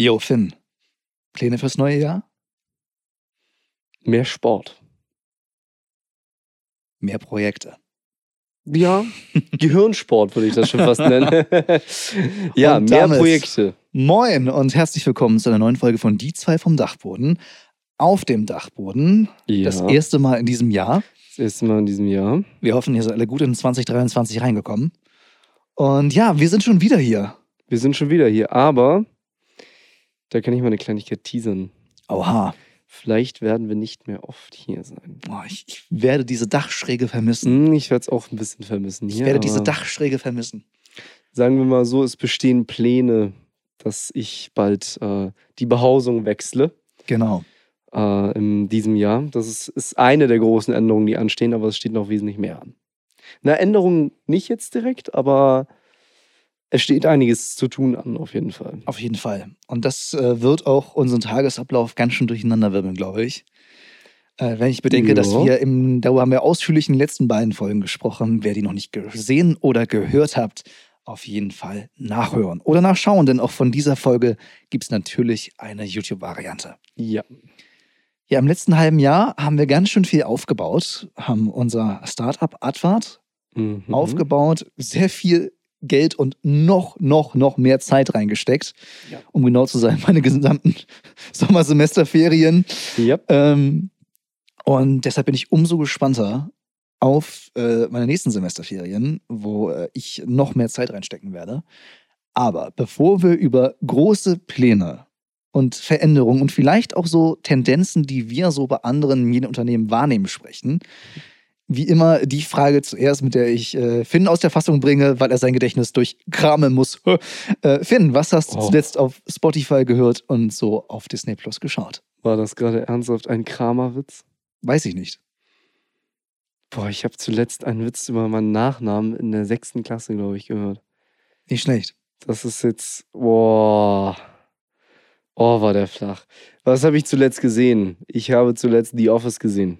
Jo, Finn. Pläne fürs neue Jahr? Mehr Sport. Mehr Projekte. Ja, Gehirnsport würde ich das schon fast nennen. ja, Und mehr Projekte. Moin und herzlich willkommen zu einer neuen Folge von Die zwei vom Dachboden. Auf dem Dachboden. Ja, Das erste Mal in diesem Jahr. das erste Mal in diesem Jahr. Wir hoffen, ihr seid alle gut in 2023 reingekommen. Und ja, wir sind schon wieder hier. Wir sind schon wieder hier, aber da kann ich mal eine Kleinigkeit teasern. Oha. Vielleicht werden wir nicht mehr oft hier sein. Boah, ich, ich werde diese Dachschräge vermissen. Hm, ich werde es auch ein bisschen vermissen Ich hier. werde diese Dachschräge vermissen. Sagen wir mal so, es bestehen Pläne, dass ich bald äh, die Behausung wechsle. Genau. äh, in diesem Jahr. Das ist, ist eine der großen Änderungen, die anstehen, aber es steht noch wesentlich mehr an. Eine Änderung nicht jetzt direkt, aber es steht einiges zu tun an, auf jeden Fall. Auf jeden Fall. Und das äh, wird auch unseren Tagesablauf ganz schön durcheinanderwirbeln, glaube ich. Äh, wenn ich bedenke, dass Ja. wir im, darüber haben wir ausführlich in den letzten beiden Folgen gesprochen. Wer die noch nicht gesehen oder gehört habt, auf jeden Fall nachhören oder nachschauen, denn auch von dieser Folge gibt es natürlich eine YouTube-Variante. Ja. Ja, im letzten halben Jahr haben wir ganz schön viel aufgebaut, haben unser Startup Advart Mhm. aufgebaut, sehr viel Geld und noch, noch, noch mehr Zeit reingesteckt. Ja. Um genau zu sein, meine gesamten Sommersemesterferien. Ja. Ähm, und deshalb bin ich umso gespannter auf äh, meine nächsten Semesterferien, wo äh, ich noch mehr Zeit reinstecken werde. Aber bevor wir über große Pläne und Veränderungen und vielleicht auch so Tendenzen, die wir so bei anderen Medienunternehmen wahrnehmen, sprechen, wie immer die Frage zuerst, mit der ich äh, Finn aus der Fassung bringe, weil er sein Gedächtnis durchkramen muss. äh, Finn, was hast du Oh. zuletzt auf Spotify gehört und so auf Disney Plus geschaut? War das gerade ernsthaft ein Kramerwitz? Weiß ich nicht. Boah, ich habe zuletzt einen Witz über meinen Nachnamen in der sechsten Klasse, glaube ich, gehört. Nicht schlecht. Das ist jetzt. Boah. Oh, war der flach. Was habe ich zuletzt gesehen? Ich habe zuletzt The Office gesehen.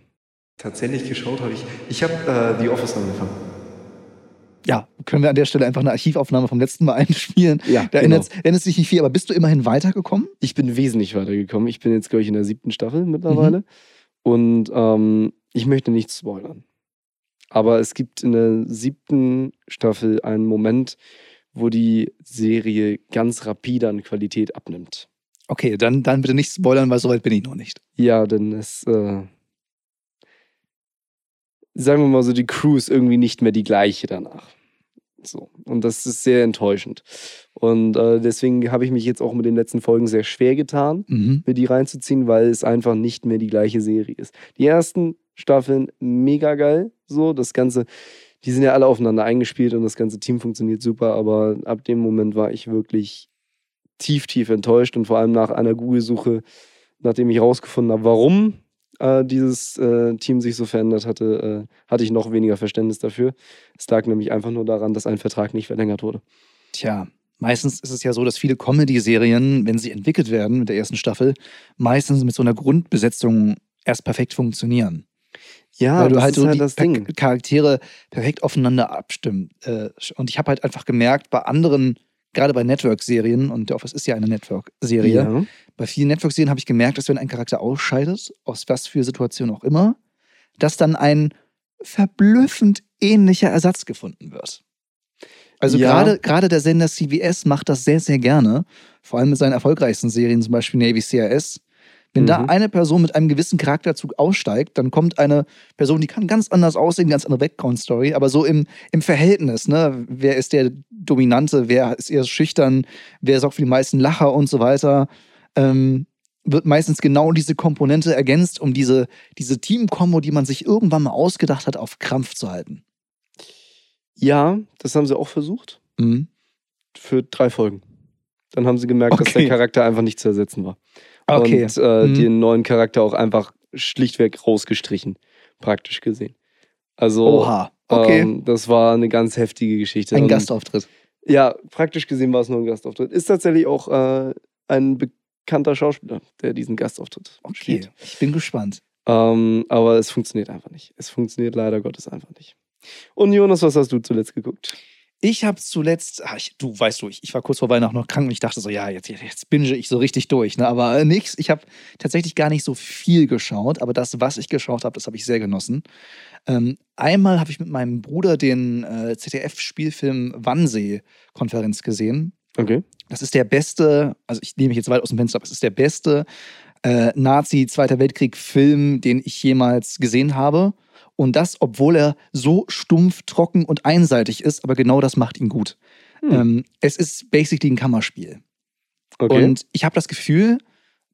Tatsächlich geschaut habe ich. Ich habe äh, The Office angefangen. Ja, können wir an der Stelle einfach eine Archivaufnahme vom letzten Mal einspielen. Ja, Da genau. ändert, ändert sich nicht viel, aber bist du immerhin weitergekommen? Ich bin wesentlich weitergekommen. Ich bin jetzt, glaube ich, in der siebten Staffel mittlerweile. Und ähm, ich möchte nichts spoilern. Aber es gibt in der siebten Staffel einen Moment, wo die Serie ganz rapide an Qualität abnimmt. Okay, dann, dann bitte nicht spoilern, weil soweit bin ich noch nicht. Ja, denn es, äh, sagen wir mal so, die Crew ist irgendwie nicht mehr die gleiche danach. So. Und das ist sehr enttäuschend. Und äh, deswegen habe ich mich jetzt auch mit den letzten Folgen sehr schwer getan. Mhm. mir die reinzuziehen, weil es einfach nicht mehr die gleiche Serie ist. Die ersten Staffeln mega geil, so das Ganze, die sind ja alle aufeinander eingespielt und das ganze Team funktioniert super, aber ab dem Moment war ich wirklich tief, tief enttäuscht und vor allem nach einer Google-Suche, nachdem ich rausgefunden habe, warum äh, dieses äh, Team sich so verändert hatte, äh, hatte ich noch weniger Verständnis dafür. Es lag nämlich einfach nur daran, dass ein Vertrag nicht verlängert wurde. Tja, meistens ist es ja so, dass viele Comedy-Serien, wenn sie entwickelt werden mit der ersten Staffel, meistens mit so einer Grundbesetzung erst perfekt funktionieren. Ja, weil du halt so halt die Ding. Charaktere perfekt aufeinander abstimmen. Äh, Und ich habe halt einfach gemerkt, bei anderen, gerade bei Network-Serien, und The Office ist ja eine Network-Serie, Ja. bei vielen Network-Serien habe ich gemerkt, dass wenn ein Charakter ausscheidet, aus was für Situation auch immer, dass dann ein verblüffend ähnlicher Ersatz gefunden wird. Also Ja. gerade gerade der Sender CBS macht das sehr, sehr gerne, vor allem mit seinen erfolgreichsten Serien, zum Beispiel Navy CRS. Wenn da Mhm. eine Person mit einem gewissen Charakterzug aussteigt, dann kommt eine Person, die kann ganz anders aussehen, ganz andere Background-Story, aber so im, im Verhältnis, ne? Wer ist der Dominante, wer ist eher schüchtern, wer sorgt für die meisten Lacher und so weiter, ähm, wird meistens genau diese Komponente ergänzt, um diese, diese Team-Kombo, die man sich irgendwann mal ausgedacht hat, auf Krampf zu halten. Ja, das haben sie auch versucht. Mhm. Für drei Folgen. Dann haben sie gemerkt, dass Okay. der Charakter einfach nicht zu ersetzen war. Okay. Und äh, Mhm. den neuen Charakter auch einfach schlichtweg rausgestrichen, praktisch gesehen. Also, Oha. Okay. ähm, das war eine ganz heftige Geschichte. ein Und, Gastauftritt. Ja, praktisch gesehen war es nur ein Gastauftritt. Ist tatsächlich auch äh, ein bekannter Schauspieler, der diesen Gastauftritt Okay. spielt. Ich bin gespannt. Ähm, aber es funktioniert einfach nicht. Es funktioniert leider Gottes einfach nicht. Und Jonas, was hast du zuletzt geguckt? Ich habe zuletzt, ach, ich, du weißt du, ich, ich war kurz vor Weihnachten noch krank und ich dachte so, ja, jetzt, jetzt binge ich so richtig durch. Ne? Aber äh, nix, ich habe tatsächlich gar nicht so viel geschaut, aber das, was ich geschaut habe, das habe ich sehr genossen. Ähm, einmal habe ich mit meinem Bruder den äh, ZDF-Spielfilm Wannsee-Konferenz gesehen. Okay. Das ist der beste, also ich nehme mich jetzt weit aus dem Fenster, aber es ist der beste äh, Nazi-Zweiter Weltkrieg-Film, den ich jemals gesehen habe. Und das, obwohl er so stumpf, trocken und einseitig ist, aber genau das macht ihn gut. Hm. Ähm, es ist basically ein Kammerspiel. Okay. Und ich habe das Gefühl,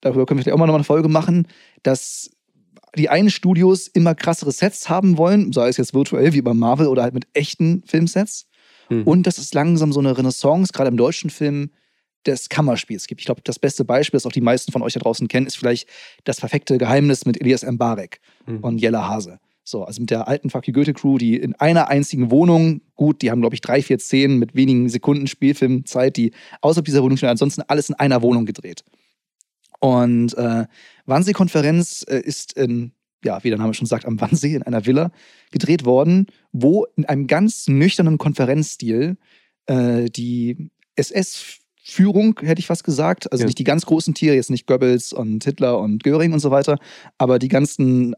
darüber können wir vielleicht auch mal eine Folge machen, dass die einen Studios immer krassere Sets haben wollen, sei es jetzt virtuell wie bei Marvel oder halt mit echten Filmsets. Mhm. Und dass es langsam so eine Renaissance, gerade im deutschen Film, des Kammerspiels gibt. Ich glaube, das beste Beispiel, das auch die meisten von euch da draußen kennen, ist vielleicht das perfekte Geheimnis mit Elias Mbarek Mhm. und Jella Hase. So, also mit der alten Fuck You Goethe Crew, die in einer einzigen Wohnung, gut, die haben, glaube ich, drei, vier Szenen mit wenigen Sekunden Spielfilmzeit, die außerhalb dieser Wohnung stehen, ansonsten alles in einer Wohnung gedreht. Und äh, Wannsee-Konferenz äh, ist in, ja, wie der Name schon sagt, am Wannsee in einer Villa gedreht worden, wo in einem ganz nüchternen Konferenzstil äh, die SS-Führung, hätte ich fast gesagt, also Ja. nicht die ganz großen Tiere, jetzt nicht Goebbels und Hitler und Göring und so weiter, aber die ganzen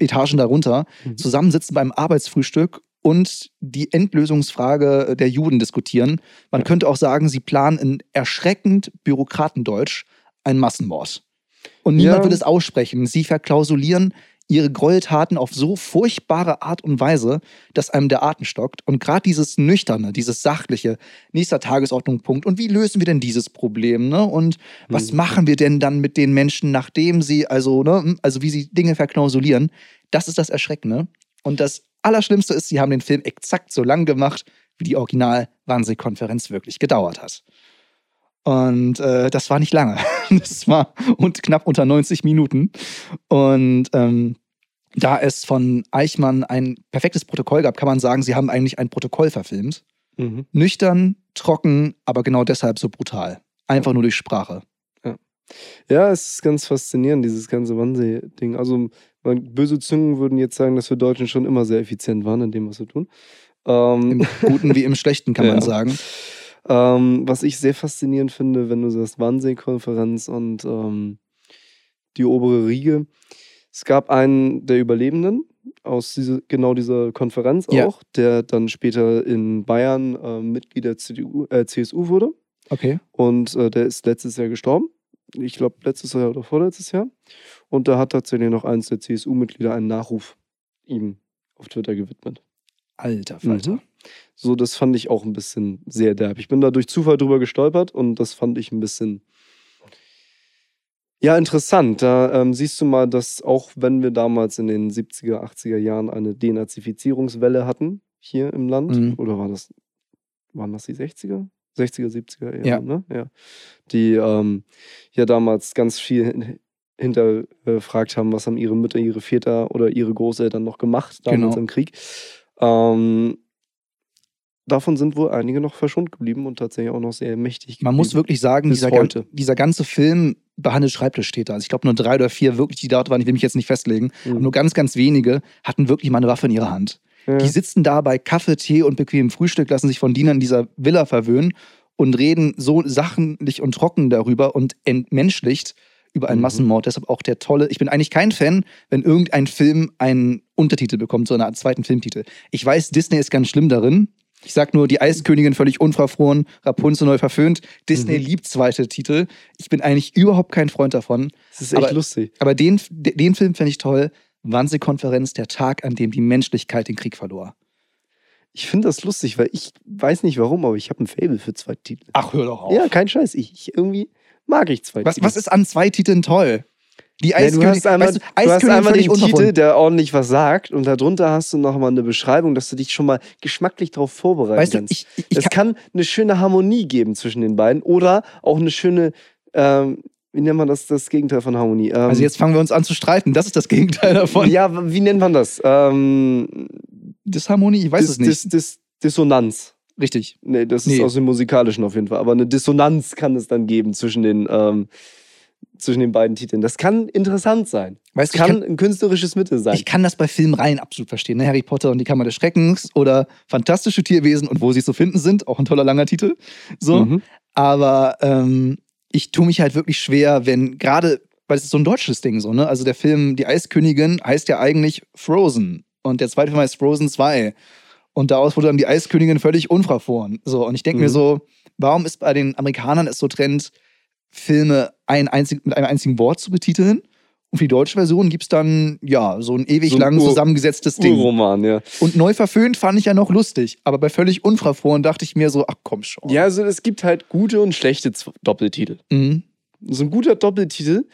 Etagen darunter Mhm. zusammensitzen beim Arbeitsfrühstück und die Endlösungsfrage der Juden diskutieren. Man Ja. könnte auch sagen, sie planen in erschreckend Bürokratendeutsch einen Massenmord. Und niemand Ja. will es aussprechen. Sie verklausulieren ihre Gräueltaten auf so furchtbare Art und Weise, dass einem der Atem stockt. Und gerade dieses Nüchterne, dieses Sachliche, nächster Tagesordnungspunkt. Und wie lösen wir denn dieses Problem? Ne? Und was Mhm. machen wir denn dann mit den Menschen, nachdem sie, also, ne, also wie sie Dinge verklausulieren? Das ist das Erschreckende. Und das Allerschlimmste ist, sie haben den Film exakt so lang gemacht, wie die Original-Wannsee-Konferenz wirklich gedauert hat. Und äh, das war nicht lange. Das war und knapp unter 90 Minuten. Und ähm, da es von Eichmann ein perfektes Protokoll gab, kann man sagen, sie haben eigentlich ein Protokoll verfilmt. Mhm. Nüchtern, trocken, aber genau deshalb so brutal. Einfach nur durch Sprache. Ja, es ist ganz faszinierend, dieses ganze Wannsee-Ding. Also, man, böse Zungen würden jetzt sagen, dass wir Deutschen schon immer sehr effizient waren in dem, was wir tun. Ähm, Im Guten wie im Schlechten, kann man Ja. sagen. Ähm, was ich sehr faszinierend finde, wenn du sagst Wannsee-Konferenz und ähm, die obere Riege. Es gab einen der Überlebenden aus diese, genau dieser Konferenz Ja. auch, der dann später in Bayern äh, Mitglied der CDU, äh, CSU wurde. Okay. Und äh, der ist letztes Jahr gestorben. Ich glaube, letztes Jahr oder vorletztes Jahr. Und da hat tatsächlich noch eins der CSU-Mitglieder einen Nachruf ihm auf Twitter gewidmet. Alter Falter. Mhm. So, das fand ich auch ein bisschen sehr derb. Ich bin da durch Zufall drüber gestolpert und das fand ich ein bisschen. Ja, interessant. Da ähm, siehst du mal, dass auch wenn wir damals in den 70er, 80er Jahren eine Denazifizierungswelle hatten hier im Land, Mhm. oder war das, waren das die 60er? 60er, 70er eher, Ja. ne? Ja. Die ähm, ja damals ganz viel hin- hinterfragt haben, was haben ihre Mütter, ihre Väter oder ihre Großeltern noch gemacht damals Genau. im Krieg. Ähm, davon sind wohl einige noch verschont geblieben und tatsächlich auch noch sehr mächtig. Man muss geblieben. wirklich sagen, dieser, gan dieser ganze Film behandelt Schreibtischtäter. Also ich glaube nur drei oder vier wirklich, die dort waren, ich will mich jetzt nicht festlegen. Mhm. Aber nur ganz, ganz wenige hatten wirklich mal eine Waffe in ihrer Hand. Ja. Die sitzen da bei Kaffee, Tee und bequemem Frühstück, lassen sich von Dienern dieser Villa verwöhnen und reden so sachlich und trocken darüber und entmenschlicht über einen Mhm. Massenmord. Deshalb auch der tolle. Ich bin eigentlich kein Fan, wenn irgendein Film einen Untertitel bekommt, so eine Art zweiten Filmtitel. Ich weiß, Disney ist ganz schlimm darin. Ich sag nur, die Eiskönigin völlig unverfroren, Rapunzel neu verföhnt. Disney Mhm. liebt zweite Titel. Ich bin eigentlich überhaupt kein Freund davon. Das ist echt aber- lustig. Aber den, den Film finde ich toll. Wannsee-Konferenz, der Tag, an dem die Menschlichkeit den Krieg verlor. Ich finde das lustig, weil ich weiß nicht warum, aber ich habe ein Fable für zwei Titel. Ach, hör doch auf. Ja, kein Scheiß. Ich, ich irgendwie mag ich zwei Was, Titel. was ist an zwei Titeln toll? Die Ja, Eiskönigin, du hast einmal, weißt du, du hast einmal den Titel, der ordentlich was sagt und darunter hast du nochmal eine Beschreibung, dass du dich schon mal geschmacklich darauf vorbereiten Weißt du, kannst. ich, ich, ich es kann, kann eine schöne Harmonie geben zwischen den beiden oder auch eine schöne, ähm, wie nennt man das, das Gegenteil von Harmonie? Ähm, also jetzt fangen wir uns an zu streiten. Das ist das Gegenteil davon. ja, wie nennt man das? Ähm, Disharmonie, ich weiß Dis- es nicht. Dis- Dis- Dissonanz. Richtig. Nee, das ist Nee. aus dem Musikalischen auf jeden Fall. Aber eine Dissonanz kann es dann geben zwischen den, ähm, zwischen den beiden Titeln. Das kann interessant sein. Weißt ich kann kann, ein künstlerisches Mittel sein. ich kann das bei Filmreihen absolut verstehen. Ne? Harry Potter und die Kammer des Schreckens oder Fantastische Tierwesen und wo sie zu finden sind. Auch ein toller langer Titel. So. Mhm. Aber ähm, ich tue mich halt wirklich schwer, wenn gerade, weil es ist so ein deutsches Ding so, ne? Also der Film Die Eiskönigin heißt ja eigentlich Frozen. Und der zweite Film heißt Frozen 2. Und daraus wurde dann die Eiskönigin völlig unverfroren. So, und ich denke Mhm. mir so, warum ist bei den Amerikanern es so Trend, Filme ein einzig, mit einem einzigen Wort zu betiteln? Und für die deutsche Version gibt es dann, ja, so ein ewig So lang Ur- zusammengesetztes Ding. Urroman, ja. Und neu verföhnt fand ich ja noch lustig. Aber bei völlig unverfroren dachte ich mir so, ach komm schon. Ja, also es gibt halt gute und schlechte Z- Doppeltitel. Mhm. So ein guter Doppeltitel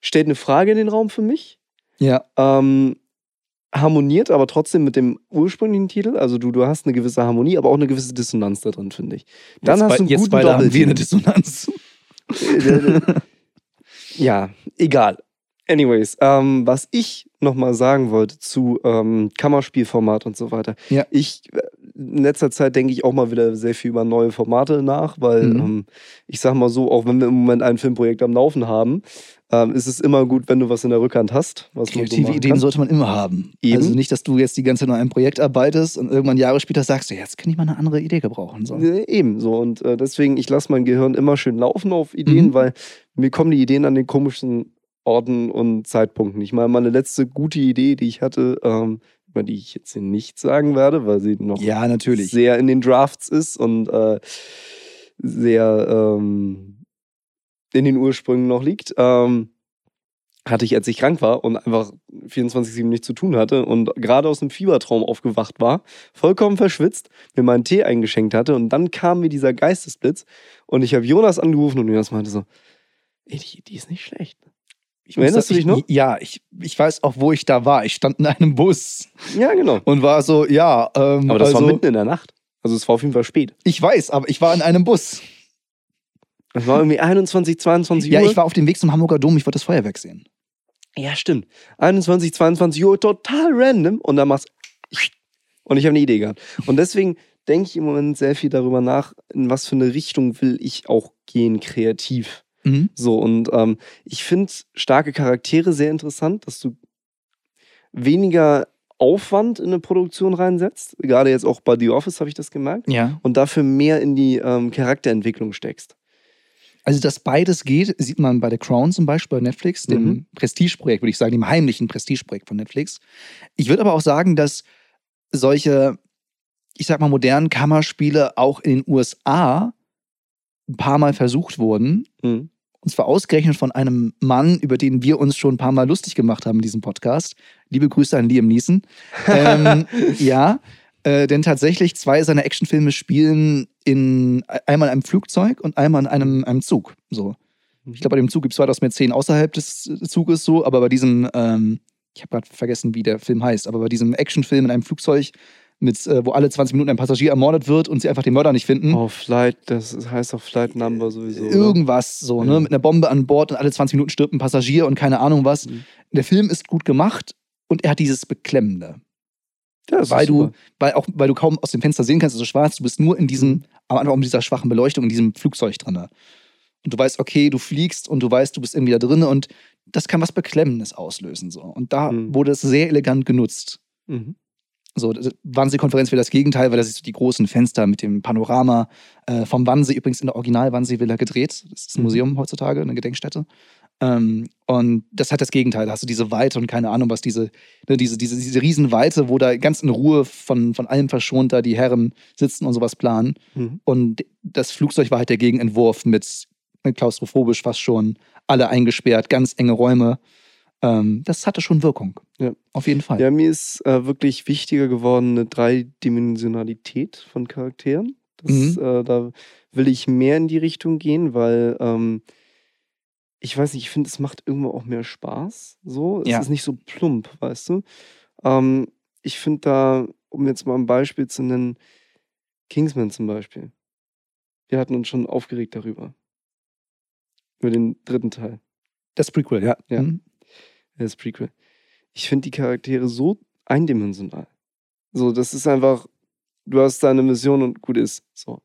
stellt eine Frage in den Raum für mich. Ja. Ähm, harmoniert aber trotzdem mit dem ursprünglichen Titel. Also du, du hast eine gewisse Harmonie, aber auch eine gewisse Dissonanz da drin, finde ich. Dann jetzt hast bei, du einen jetzt guten beide haben wir eine. Dissonanz. ja, egal. Anyways, ähm, was ich nochmal sagen wollte zu ähm, Kammerspielformat und so weiter. Ja. Ich, äh, in letzter Zeit denke ich auch mal wieder sehr viel über neue Formate nach, weil Mhm. ähm, ich sag mal so, auch wenn wir im Moment ein Filmprojekt am Laufen haben, ähm, ist es immer gut, wenn du was in der Rückhand hast. Was so Kreative machen Ideen kann. sollte man immer haben. Eben. Also nicht, dass du jetzt die ganze Zeit an einem Projekt arbeitest und irgendwann Jahre später sagst, ja, jetzt kann ich mal eine andere Idee gebrauchen. So. Äh, Eben so. Und äh, deswegen, ich lasse mein Gehirn immer schön laufen auf Ideen, Mhm. weil mir kommen die Ideen an den komischen Orten und Zeitpunkten. Ich meine, meine letzte gute Idee, die ich hatte, ähm, über die ich jetzt hier nicht sagen werde, weil sie noch Ja, sehr in den Drafts ist und äh, sehr ähm, in den Ursprüngen noch liegt. Ähm, hatte ich, als ich krank war und einfach 24-7 nichts zu tun hatte und gerade aus einem Fiebertraum aufgewacht war, vollkommen verschwitzt, mir meinen Tee eingeschenkt hatte und dann kam mir dieser Geistesblitz und ich habe Jonas angerufen und Jonas meinte so, ey, die Idee ist nicht schlecht. Ich Erinnerst du dich noch? Ja, ich, ich weiß auch, wo ich da war. Ich stand in einem Bus Ja, genau. und war so, ja, ähm, Aber das also, war mitten in der Nacht. Also es war auf jeden Fall spät. ich weiß, aber ich war in einem Bus. Es war irgendwie 21, 22 Ja, Uhr. ich war auf dem Weg zum Hamburger Dom, ich wollte das Feuerwerk sehen. Ja, stimmt. 21, 22 Uhr, total random. Und dann machst Und ich habe eine Idee gehabt. Und deswegen denke ich im Moment sehr viel darüber nach, in was für eine Richtung will ich auch gehen, kreativ. Mhm. So, und ähm, ich finde starke Charaktere sehr interessant, dass du weniger Aufwand in eine Produktion reinsetzt. Gerade jetzt auch bei The Office habe ich das gemerkt. Ja. Und dafür mehr in die ähm, Charakterentwicklung steckst. Also, dass beides geht, sieht man bei The Crown zum Beispiel bei Netflix, dem Mhm. Prestigeprojekt, würde ich sagen, dem heimlichen Prestigeprojekt von Netflix. Ich würde aber auch sagen, dass solche, ich sag mal, modernen Kammerspiele auch in den USA ein paar Mal versucht wurden. Mhm. Und zwar ausgerechnet von einem Mann, über den wir uns schon ein paar Mal lustig gemacht haben in diesem Podcast. Liebe Grüße an Liam Neeson. ähm, ja, äh, denn tatsächlich zwei seiner Actionfilme spielen in einmal in einem Flugzeug und einmal in einem, einem Zug. So. Ich glaube, bei dem Zug gibt es 2010 außerhalb des äh, Zuges so, aber bei diesem, ähm, ich habe gerade vergessen, wie der Film heißt, aber bei diesem Actionfilm in einem Flugzeug, mit, äh, wo alle 20 Minuten ein Passagier ermordet wird und sie einfach den Mörder nicht finden. Oh, Flight, das heißt auch Flight Number sowieso. oder? Irgendwas so, ne? Ja. Mit einer Bombe an Bord und alle 20 Minuten stirbt ein Passagier und keine Ahnung was. Mhm. Der Film ist gut gemacht und er hat dieses Beklemmende. Ja, weil du, super. weil auch, weil du kaum aus dem Fenster sehen kannst, es ist so schwarz, du bist nur in diesem, am Anfang mit dieser schwachen Beleuchtung, in diesem Flugzeug drin. Und du weißt, okay, du fliegst und du weißt, du bist irgendwie da drin und das kann was Beklemmendes auslösen. So. Und da Mhm. wurde es sehr elegant genutzt. Mhm. So, Wannsee-Konferenz wäre das Gegenteil, weil das ist die großen Fenster mit dem Panorama äh, vom Wannsee, übrigens in der Original-Wannsee-Villa gedreht. Das ist ein Mhm. Museum heutzutage, eine Gedenkstätte. Ähm, und das hat das Gegenteil. Da hast du diese Weite und keine Ahnung, was diese, ne, diese, diese, diese Riesenweite, wo da ganz in Ruhe von, von allem verschont da die Herren sitzen und sowas planen. Mhm. Und das Flugzeug war halt der Gegenentwurf mit, mit klaustrophobisch fast schon, alle eingesperrt, ganz enge Räume. Ähm, das hatte schon Wirkung. Ja. Auf jeden Fall. Ja, mir ist äh, wirklich wichtiger geworden eine Dreidimensionalität von Charakteren. Das, Mhm. äh, da will ich mehr in die Richtung gehen, weil ähm, ich weiß nicht, ich finde, es macht irgendwo auch mehr Spaß. So, es Ja. ist nicht so plump, weißt du. Ähm, ich finde da, um jetzt mal ein Beispiel zu nennen, Kingsman zum Beispiel. Wir hatten uns schon aufgeregt darüber. Über den dritten Teil. Das Prequel, ja. Ja. Mhm. Das Prequel. Ich finde die Charaktere so eindimensional. So, das ist einfach, du hast deine Mission und gut ist. So.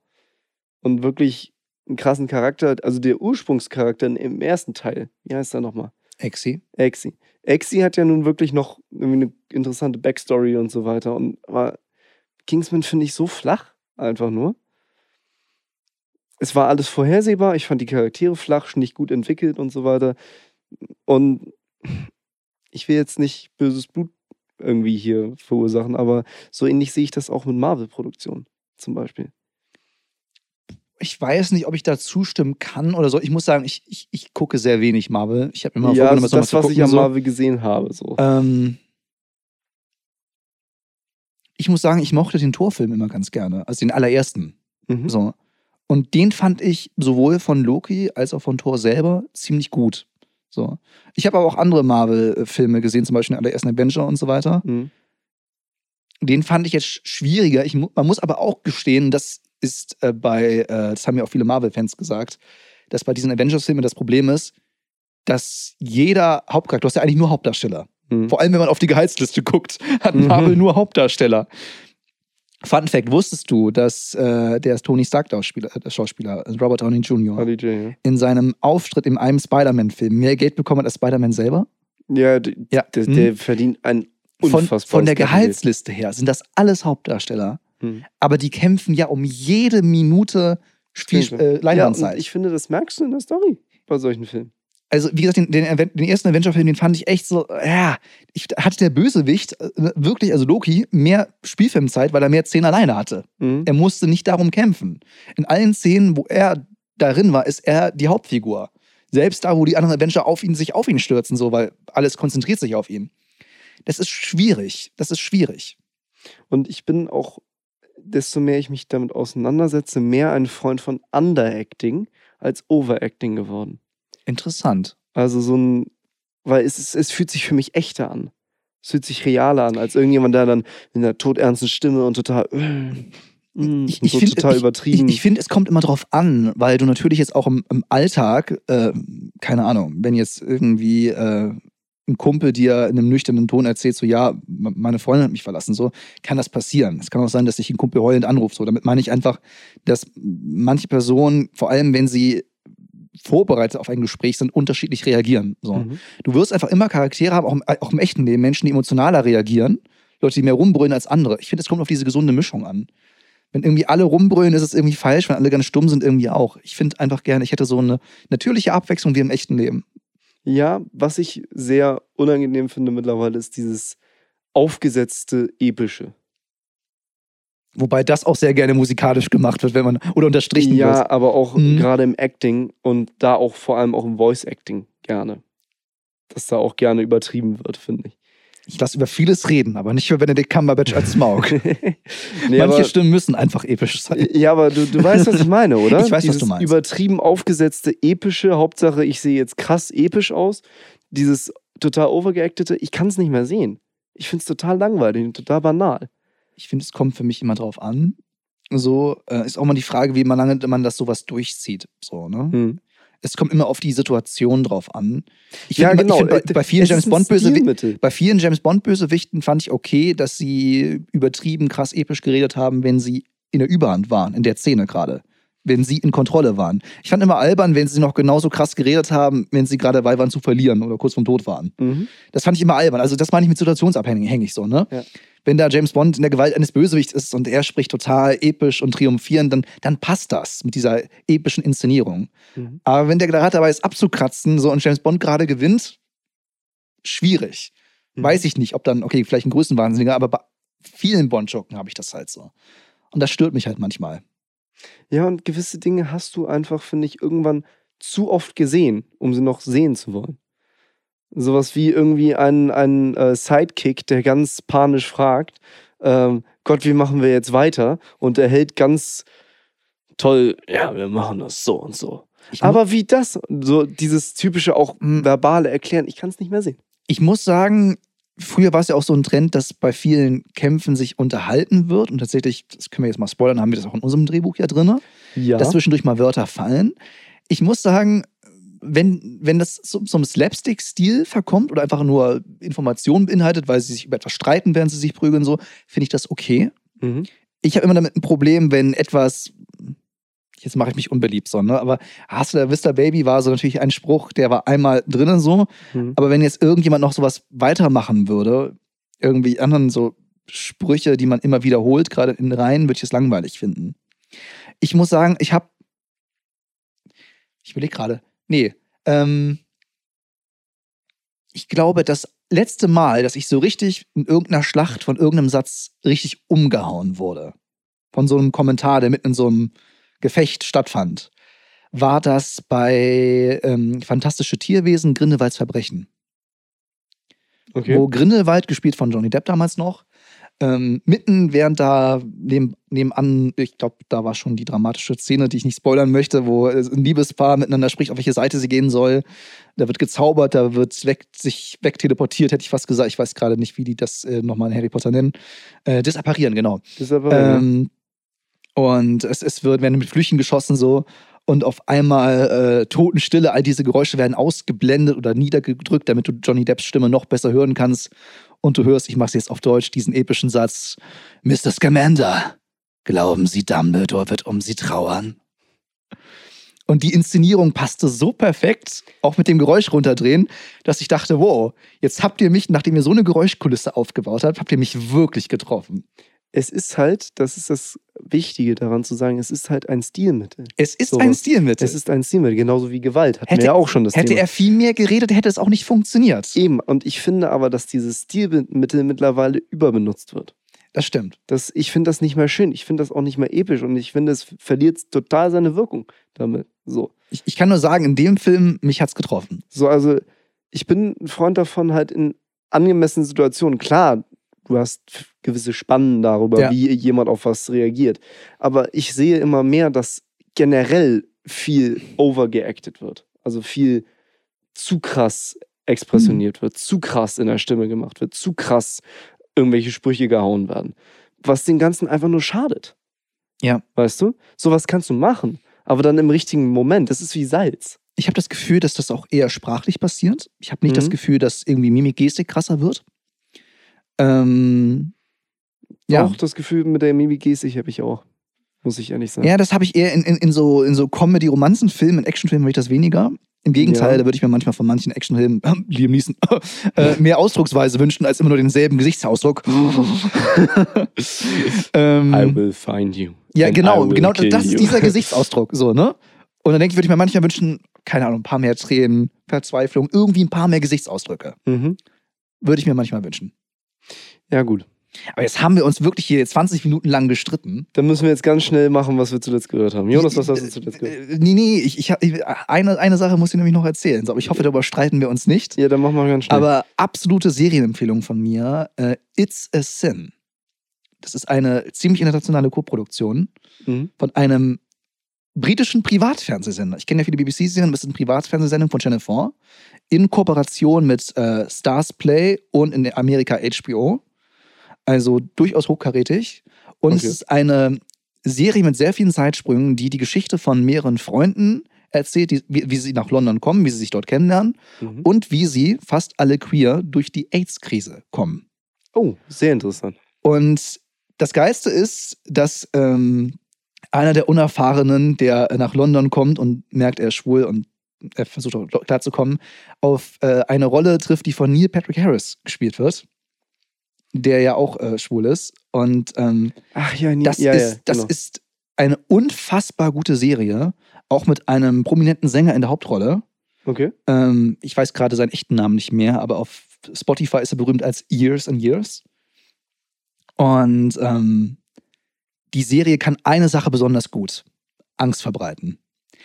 Und wirklich einen krassen Charakter, also der Ursprungscharakter im ersten Teil. Wie heißt er nochmal? Exi. Exi. Exi hat ja nun wirklich noch eine interessante Backstory und so weiter. Und aber Kingsman finde ich so flach, einfach nur. Es war alles vorhersehbar. Ich fand die Charaktere flach, nicht gut entwickelt und so weiter. Und ich will jetzt nicht böses Blut irgendwie hier verursachen, aber so ähnlich sehe ich das auch mit Marvel-Produktionen zum Beispiel. Ich weiß nicht, ob ich da zustimmen kann oder so. Ich muss sagen, ich, ich, ich gucke sehr wenig Marvel. Ich habe mir mal ja, vorgenommen, also das, mal was zu ich gucken, an so. Marvel gesehen habe. So. Ähm, ich muss sagen, ich mochte den Torfilm immer ganz gerne. Also den allerersten. Mhm. So. Und den fand ich sowohl von Loki als auch von Thor selber ziemlich gut. So. Ich habe aber auch andere Marvel-Filme gesehen, zum Beispiel den allerersten Avenger und so weiter. Mhm. Den fand ich jetzt schwieriger. Ich, man muss aber auch gestehen, das ist äh, bei, äh, das haben ja auch viele Marvel-Fans gesagt, dass bei diesen Avengers-Filmen das Problem ist, dass jeder Hauptcharakter, du hast ja eigentlich nur Hauptdarsteller. Mhm. Vor allem, wenn man auf die Gehaltsliste guckt, hat Mhm. Marvel nur Hauptdarsteller. Fun Fact: Wusstest du, dass äh, der Tony Stark-Schauspieler, äh, Schauspieler Robert Downey Jr. RDJ, ja. in seinem Auftritt in einem Spider-Man-Film mehr Geld bekommen hat als Spider-Man selber? Ja, Ja. Der, Mhm. der verdient ein Von, unfassbares von der Geld. Gehaltsliste her sind das alles Hauptdarsteller. Mhm. Aber die kämpfen ja um jede Minute Spiel, äh, Ja, Leinwandzeit. ich finde, das merkst du in der Story bei solchen Filmen. also, wie gesagt, den, den, den ersten Avenger-Film, den fand ich echt so, ja, ich, hatte der Bösewicht äh, wirklich, also Loki, mehr Spielfilmzeit, weil er mehr Szenen alleine hatte. Mhm. Er musste nicht darum kämpfen. In allen Szenen, wo er darin war, ist er die Hauptfigur. Selbst da, wo die anderen Avenger auf ihn, sich auf ihn stürzen, so, weil alles konzentriert sich auf ihn. Das ist schwierig. Das ist schwierig. Und ich bin auch, desto mehr ich mich damit auseinandersetze, mehr ein Freund von Underacting als Overacting geworden. Interessant. Also so ein, weil es, ist, es fühlt sich für mich echter an. Es fühlt sich realer an, als irgendjemand, der dann in einer todernsten Stimme und total, mm, Ich, ich so finde, total ich, übertrieben. Ich, ich finde, es kommt immer drauf an, weil du natürlich jetzt auch im, im Alltag, äh, keine Ahnung, wenn jetzt irgendwie äh, ein Kumpel dir in einem nüchternen Ton erzählt, so ja, meine Freundin hat mich verlassen, so kann das passieren. Es kann auch sein, dass sich ein Kumpel heulend anruft. So, damit meine ich einfach, dass manche Personen, vor allem wenn sie vorbereitet auf ein Gespräch sind, unterschiedlich reagieren. So. Mhm. Du wirst einfach immer Charaktere haben, auch im, auch im echten Leben, Menschen, die emotionaler reagieren, Leute, die mehr rumbrüllen als andere. Ich finde, es kommt auf diese gesunde Mischung an. Wenn irgendwie alle rumbrüllen, ist es irgendwie falsch, wenn alle ganz stumm sind, irgendwie auch. Ich finde einfach gerne, ich hätte so eine natürliche Abwechslung wie im echten Leben. Ja, was ich sehr unangenehm finde mittlerweile, ist dieses aufgesetzte Epische. Wobei das auch sehr gerne musikalisch gemacht wird, wenn man, oder unterstrichen Ja, wird. aber auch Mhm. gerade im Acting und da auch vor allem auch im Voice-Acting gerne. Dass da auch gerne übertrieben wird, finde ich. Ich lasse über vieles reden, aber nicht für Benedict Cumberbatch als Smaug. nee, Manche aber, Stimmen müssen einfach episch sein. ja, aber du, du weißt, was ich meine, oder? Ich weiß, was Dieses du meinst. übertrieben aufgesetzte, epische, Hauptsache ich sehe jetzt krass episch aus. Dieses total overgeactete, ich kann es nicht mehr sehen. Ich finde es total langweilig und total banal. Ich finde, es kommt für mich immer drauf an. So äh, ist auch mal die Frage, wie man lange man das sowas durchzieht. So, ne? Hm. Es kommt immer auf die Situation drauf an. Ich Ja, find immer- genau. Find, bei, Äh, bei vielen es James Bond Bösewichten bei vielen James Bond Bösewichten fand ich okay, dass sie übertrieben krass episch geredet haben, wenn sie in der Überhand waren, in der Szene gerade. Wenn sie in Kontrolle waren. Ich fand immer albern, wenn sie noch genauso krass geredet haben, wenn sie gerade dabei waren zu verlieren oder kurz vorm Tod waren. Mhm. Das fand ich immer albern. Also das meine ich mit situationsabhängig hängig so, ne? Ja. Wenn da James Bond in der Gewalt eines Bösewichts ist und er spricht total episch und triumphierend, dann, dann passt das mit dieser epischen Inszenierung. Mhm. Aber wenn der gerade dabei ist, abzukratzen so und James Bond gerade gewinnt, schwierig. Mhm. Weiß ich nicht, ob dann, okay, vielleicht ein Größenwahnsinniger, aber bei vielen Bond-Joken habe ich das halt so. Und das stört mich halt manchmal. Ja, und gewisse Dinge hast du einfach, finde ich, irgendwann zu oft gesehen, um sie noch sehen zu wollen. Sowas wie irgendwie ein, ein äh, Sidekick, der ganz panisch fragt, ähm, Gott, wie machen wir jetzt weiter? Und er hält ganz toll, ja, wir machen das so und so. Ich, Aber wie das? So dieses typische auch verbale Erklären, ich kann es nicht mehr sehen. ich muss sagen, früher war es ja auch so ein Trend, dass bei vielen Kämpfen sich unterhalten wird. Und tatsächlich, das können wir jetzt mal spoilern, haben wir das auch in unserem Drehbuch ja drin. Ja. dass zwischendurch mal Wörter fallen. Ich muss sagen, wenn, wenn das so, so einem Slapstick-Stil verkommt oder einfach nur Informationen beinhaltet, weil sie sich über etwas streiten, während sie sich prügeln, so, finde ich das okay. mhm. Ich habe immer damit ein Problem, wenn etwas jetzt mache ich mich unbeliebt, so, ne? aber Hustler Vista Baby war so natürlich ein Spruch, der war einmal drinnen so, Mhm. aber wenn jetzt irgendjemand noch sowas weitermachen würde, irgendwie anderen so Sprüche, die man immer wiederholt, gerade in Reihen, würde ich es langweilig finden. Ich muss sagen, ich habe, ich überlege gerade, nee, ähm, ich glaube, das letzte Mal, dass ich so richtig in irgendeiner Schlacht von irgendeinem Satz richtig umgehauen wurde, von so einem Kommentar, der mitten in so einem Gefecht stattfand, war das bei ähm, Fantastische Tierwesen, Grindelwalds Verbrechen. Okay. Wo Grindelwald, gespielt von Johnny Depp damals noch, ähm, mitten während da neben, nebenan, ich glaube, da war schon die dramatische Szene, die ich nicht spoilern möchte, wo äh, ein Liebespaar miteinander spricht, auf welche Seite sie gehen soll. Da wird gezaubert, da wird weg, sich wegteleportiert, hätte ich fast gesagt. Ich weiß gerade nicht, wie die das äh, nochmal in Harry Potter nennen. Äh, disapparieren, genau. Aber, Ähm, und es, es wird, werden mit Flüchen geschossen so. Und auf einmal äh, Totenstille, all diese Geräusche werden ausgeblendet oder niedergedrückt, damit du Johnny Depps Stimme noch besser hören kannst. Und du hörst, ich mach's jetzt auf Deutsch, diesen epischen Satz: Mr. Scamander, glauben Sie, Dumbledore wird um Sie trauern? Und die Inszenierung passte so perfekt, auch mit dem Geräusch runterdrehen, dass ich dachte, wow, jetzt habt ihr mich, nachdem ihr so eine Geräuschkulisse aufgebaut habt, habt ihr mich wirklich getroffen. Es ist halt, das ist das Wichtige daran zu sagen, es ist halt ein Stilmittel. Es ist Sowas. ein Stilmittel. Es ist ein Stilmittel, genauso wie Gewalt. Hatten Hätte- wir ja auch schon das Hätte Thema. er viel mehr geredet, hätte es auch nicht funktioniert. Eben, und ich finde aber, dass dieses Stilmittel mittlerweile überbenutzt wird. Das stimmt. Das, ich finde das nicht mehr schön. Ich finde das auch nicht mehr episch und ich finde, es verliert total seine Wirkung damit. So. Ich, ich kann nur sagen, in dem Film, mich hat's getroffen. So, also ich bin ein Freund davon, halt in angemessenen Situationen, klar, du hast gewisse Spannen darüber, Ja. wie jemand auf was reagiert. Aber ich sehe immer mehr, dass generell viel overgeacted wird. Also viel zu krass expressioniert wird, zu krass in der Stimme gemacht wird, zu krass irgendwelche Sprüche gehauen werden. Was dem Ganzen einfach nur schadet. Ja. Weißt du? Sowas kannst du machen, aber dann im richtigen Moment. Das ist wie Salz. Ich habe das Gefühl, dass das auch eher sprachlich passiert. Ich habe nicht Mhm. das Gefühl, dass irgendwie Mimik-Gestik krasser wird. Ähm, ja. Auch das Gefühl mit der Mimik-Gestik habe ich auch. Muss ich ehrlich sagen. Ja, das habe ich eher in, in, in so, in so Comedy-Romanzenfilmen, in Actionfilmen habe ich das weniger. Im Gegenteil, Ja. da würde ich mir manchmal von manchen Actionfilmen, Liam Neeson, äh, mehr Ausdrucksweise wünschen, als immer nur denselben Gesichtsausdruck. ähm, I will find you. ja, genau, genau, das ist dieser Gesichtsausdruck, so, ne? Und dann denke ich, würde ich mir manchmal wünschen, keine Ahnung, ein paar mehr Tränen, Verzweiflung, irgendwie ein paar mehr Gesichtsausdrücke. Mhm. Würde ich mir manchmal wünschen. Ja, gut. Aber jetzt haben wir uns wirklich hier 20 Minuten lang gestritten. Dann müssen wir jetzt ganz schnell machen, was wir zuletzt gehört haben. Jonas, was hast du zuletzt gehört? Äh, Nee, nee, ich, ich, eine, eine Sache muss ich nämlich noch erzählen. So, aber ich hoffe, darüber streiten wir uns nicht. Ja, dann machen wir ganz schnell. Aber absolute Serienempfehlung von mir: äh, It's a Sin. Das ist eine ziemlich internationale Co-Produktion mhm. von einem britischen Privatfernsehsender. Ich kenne ja viele BBC-Serien, das ist eine Privatfernsehsendung von Channel 4 in Kooperation mit äh, Stars Play und in Amerika HBO. Also durchaus hochkarätig. Und Okay. es ist eine Serie mit sehr vielen Zeitsprüngen, die die Geschichte von mehreren Freunden erzählt, die, wie, wie sie nach London kommen, wie sie sich dort kennenlernen Mhm. und wie sie fast alle queer durch die AIDS-Krise kommen. Oh, sehr interessant. Und das Geiste ist, dass ähm, einer der Unerfahrenen, der nach London kommt und merkt, er ist schwul und er versucht auch klarzukommen, auf äh, eine Rolle trifft, die von Neil Patrick Harris gespielt wird, der ja auch äh, schwul ist. Und ähm, Ach ja, nee, das, ja, ist, ja, das genau. ist eine unfassbar gute Serie, auch mit einem prominenten Sänger in der Hauptrolle. Okay. Ähm, ich weiß gerade seinen echten Namen nicht mehr, aber auf Spotify ist er berühmt als Years and Years. Und ähm, die Serie kann eine Sache besonders gut: Angst verbreiten.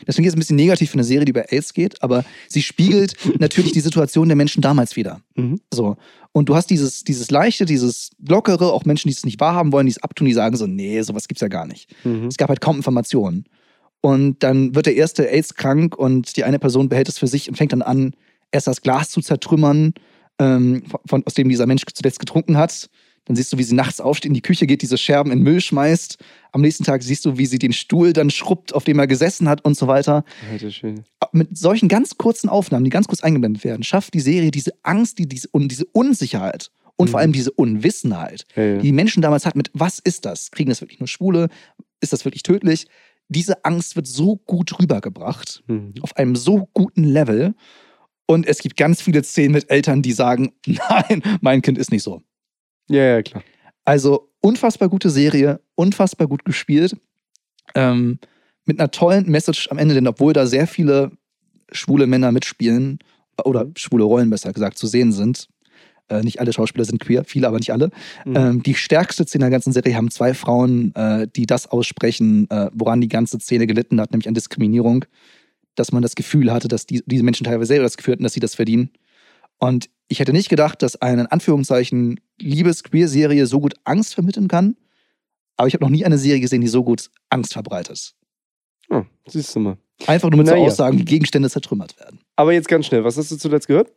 Deswegen ist es ein bisschen negativ für eine Serie, die über AIDS geht, aber sie spiegelt natürlich die Situation der Menschen damals wieder. Mhm. So. Und du hast dieses, dieses Leichte, dieses Lockere, auch Menschen, die es nicht wahrhaben wollen, die es abtun, die sagen so, nee, sowas gibt's ja gar nicht. Mhm. Es gab halt kaum Informationen. Und dann wird der erste AIDS krank und die eine Person behält es für sich und fängt dann an, erst das Glas zu zertrümmern, ähm, von, aus dem dieser Mensch zuletzt getrunken hat. Dann siehst du, wie sie nachts aufsteht, in die Küche geht, diese Scherben in Müll schmeißt. Am nächsten Tag siehst du, wie sie den Stuhl dann schrubbt, auf dem er gesessen hat und so weiter. Alter Schwede. Mit solchen ganz kurzen Aufnahmen, die ganz kurz eingeblendet werden, schafft die Serie diese Angst, die, diese, und diese Unsicherheit und vor Mhm. allem diese Unwissenheit, Ja, ja. die die Menschen damals hatten mit, was ist das? Kriegen das wirklich nur Schwule? Ist das wirklich tödlich? diese Angst wird so gut rübergebracht, Mhm. auf einem so guten Level. Und es gibt ganz viele Szenen mit Eltern, die sagen, nein, mein Kind ist nicht so. Ja, ja, klar. Also unfassbar gute Serie, unfassbar gut gespielt. Ähm, mit einer tollen Message am Ende, denn obwohl da sehr viele schwule Männer mitspielen, oder schwule Rollen besser gesagt, zu sehen sind, äh, nicht alle Schauspieler sind queer, viele, aber nicht alle. Mhm. Ähm, die stärkste Szene der ganzen Serie haben zwei Frauen, äh, die das aussprechen, äh, woran die ganze Szene gelitten hat, nämlich an Diskriminierung, dass man das Gefühl hatte, dass die, diese Menschen teilweise selber das Gefühl hatten, dass sie das verdienen. Und ich hätte nicht gedacht, dass eine in Anführungszeichen Liebes-Queer-Serie so gut Angst vermitteln kann. Aber ich habe noch nie eine Serie gesehen, die so gut Angst verbreitet. Ah, siehst du mal. Einfach nur mit so ja. Aussagen, wie Gegenstände zertrümmert werden. Aber jetzt ganz schnell, was hast du zuletzt gehört?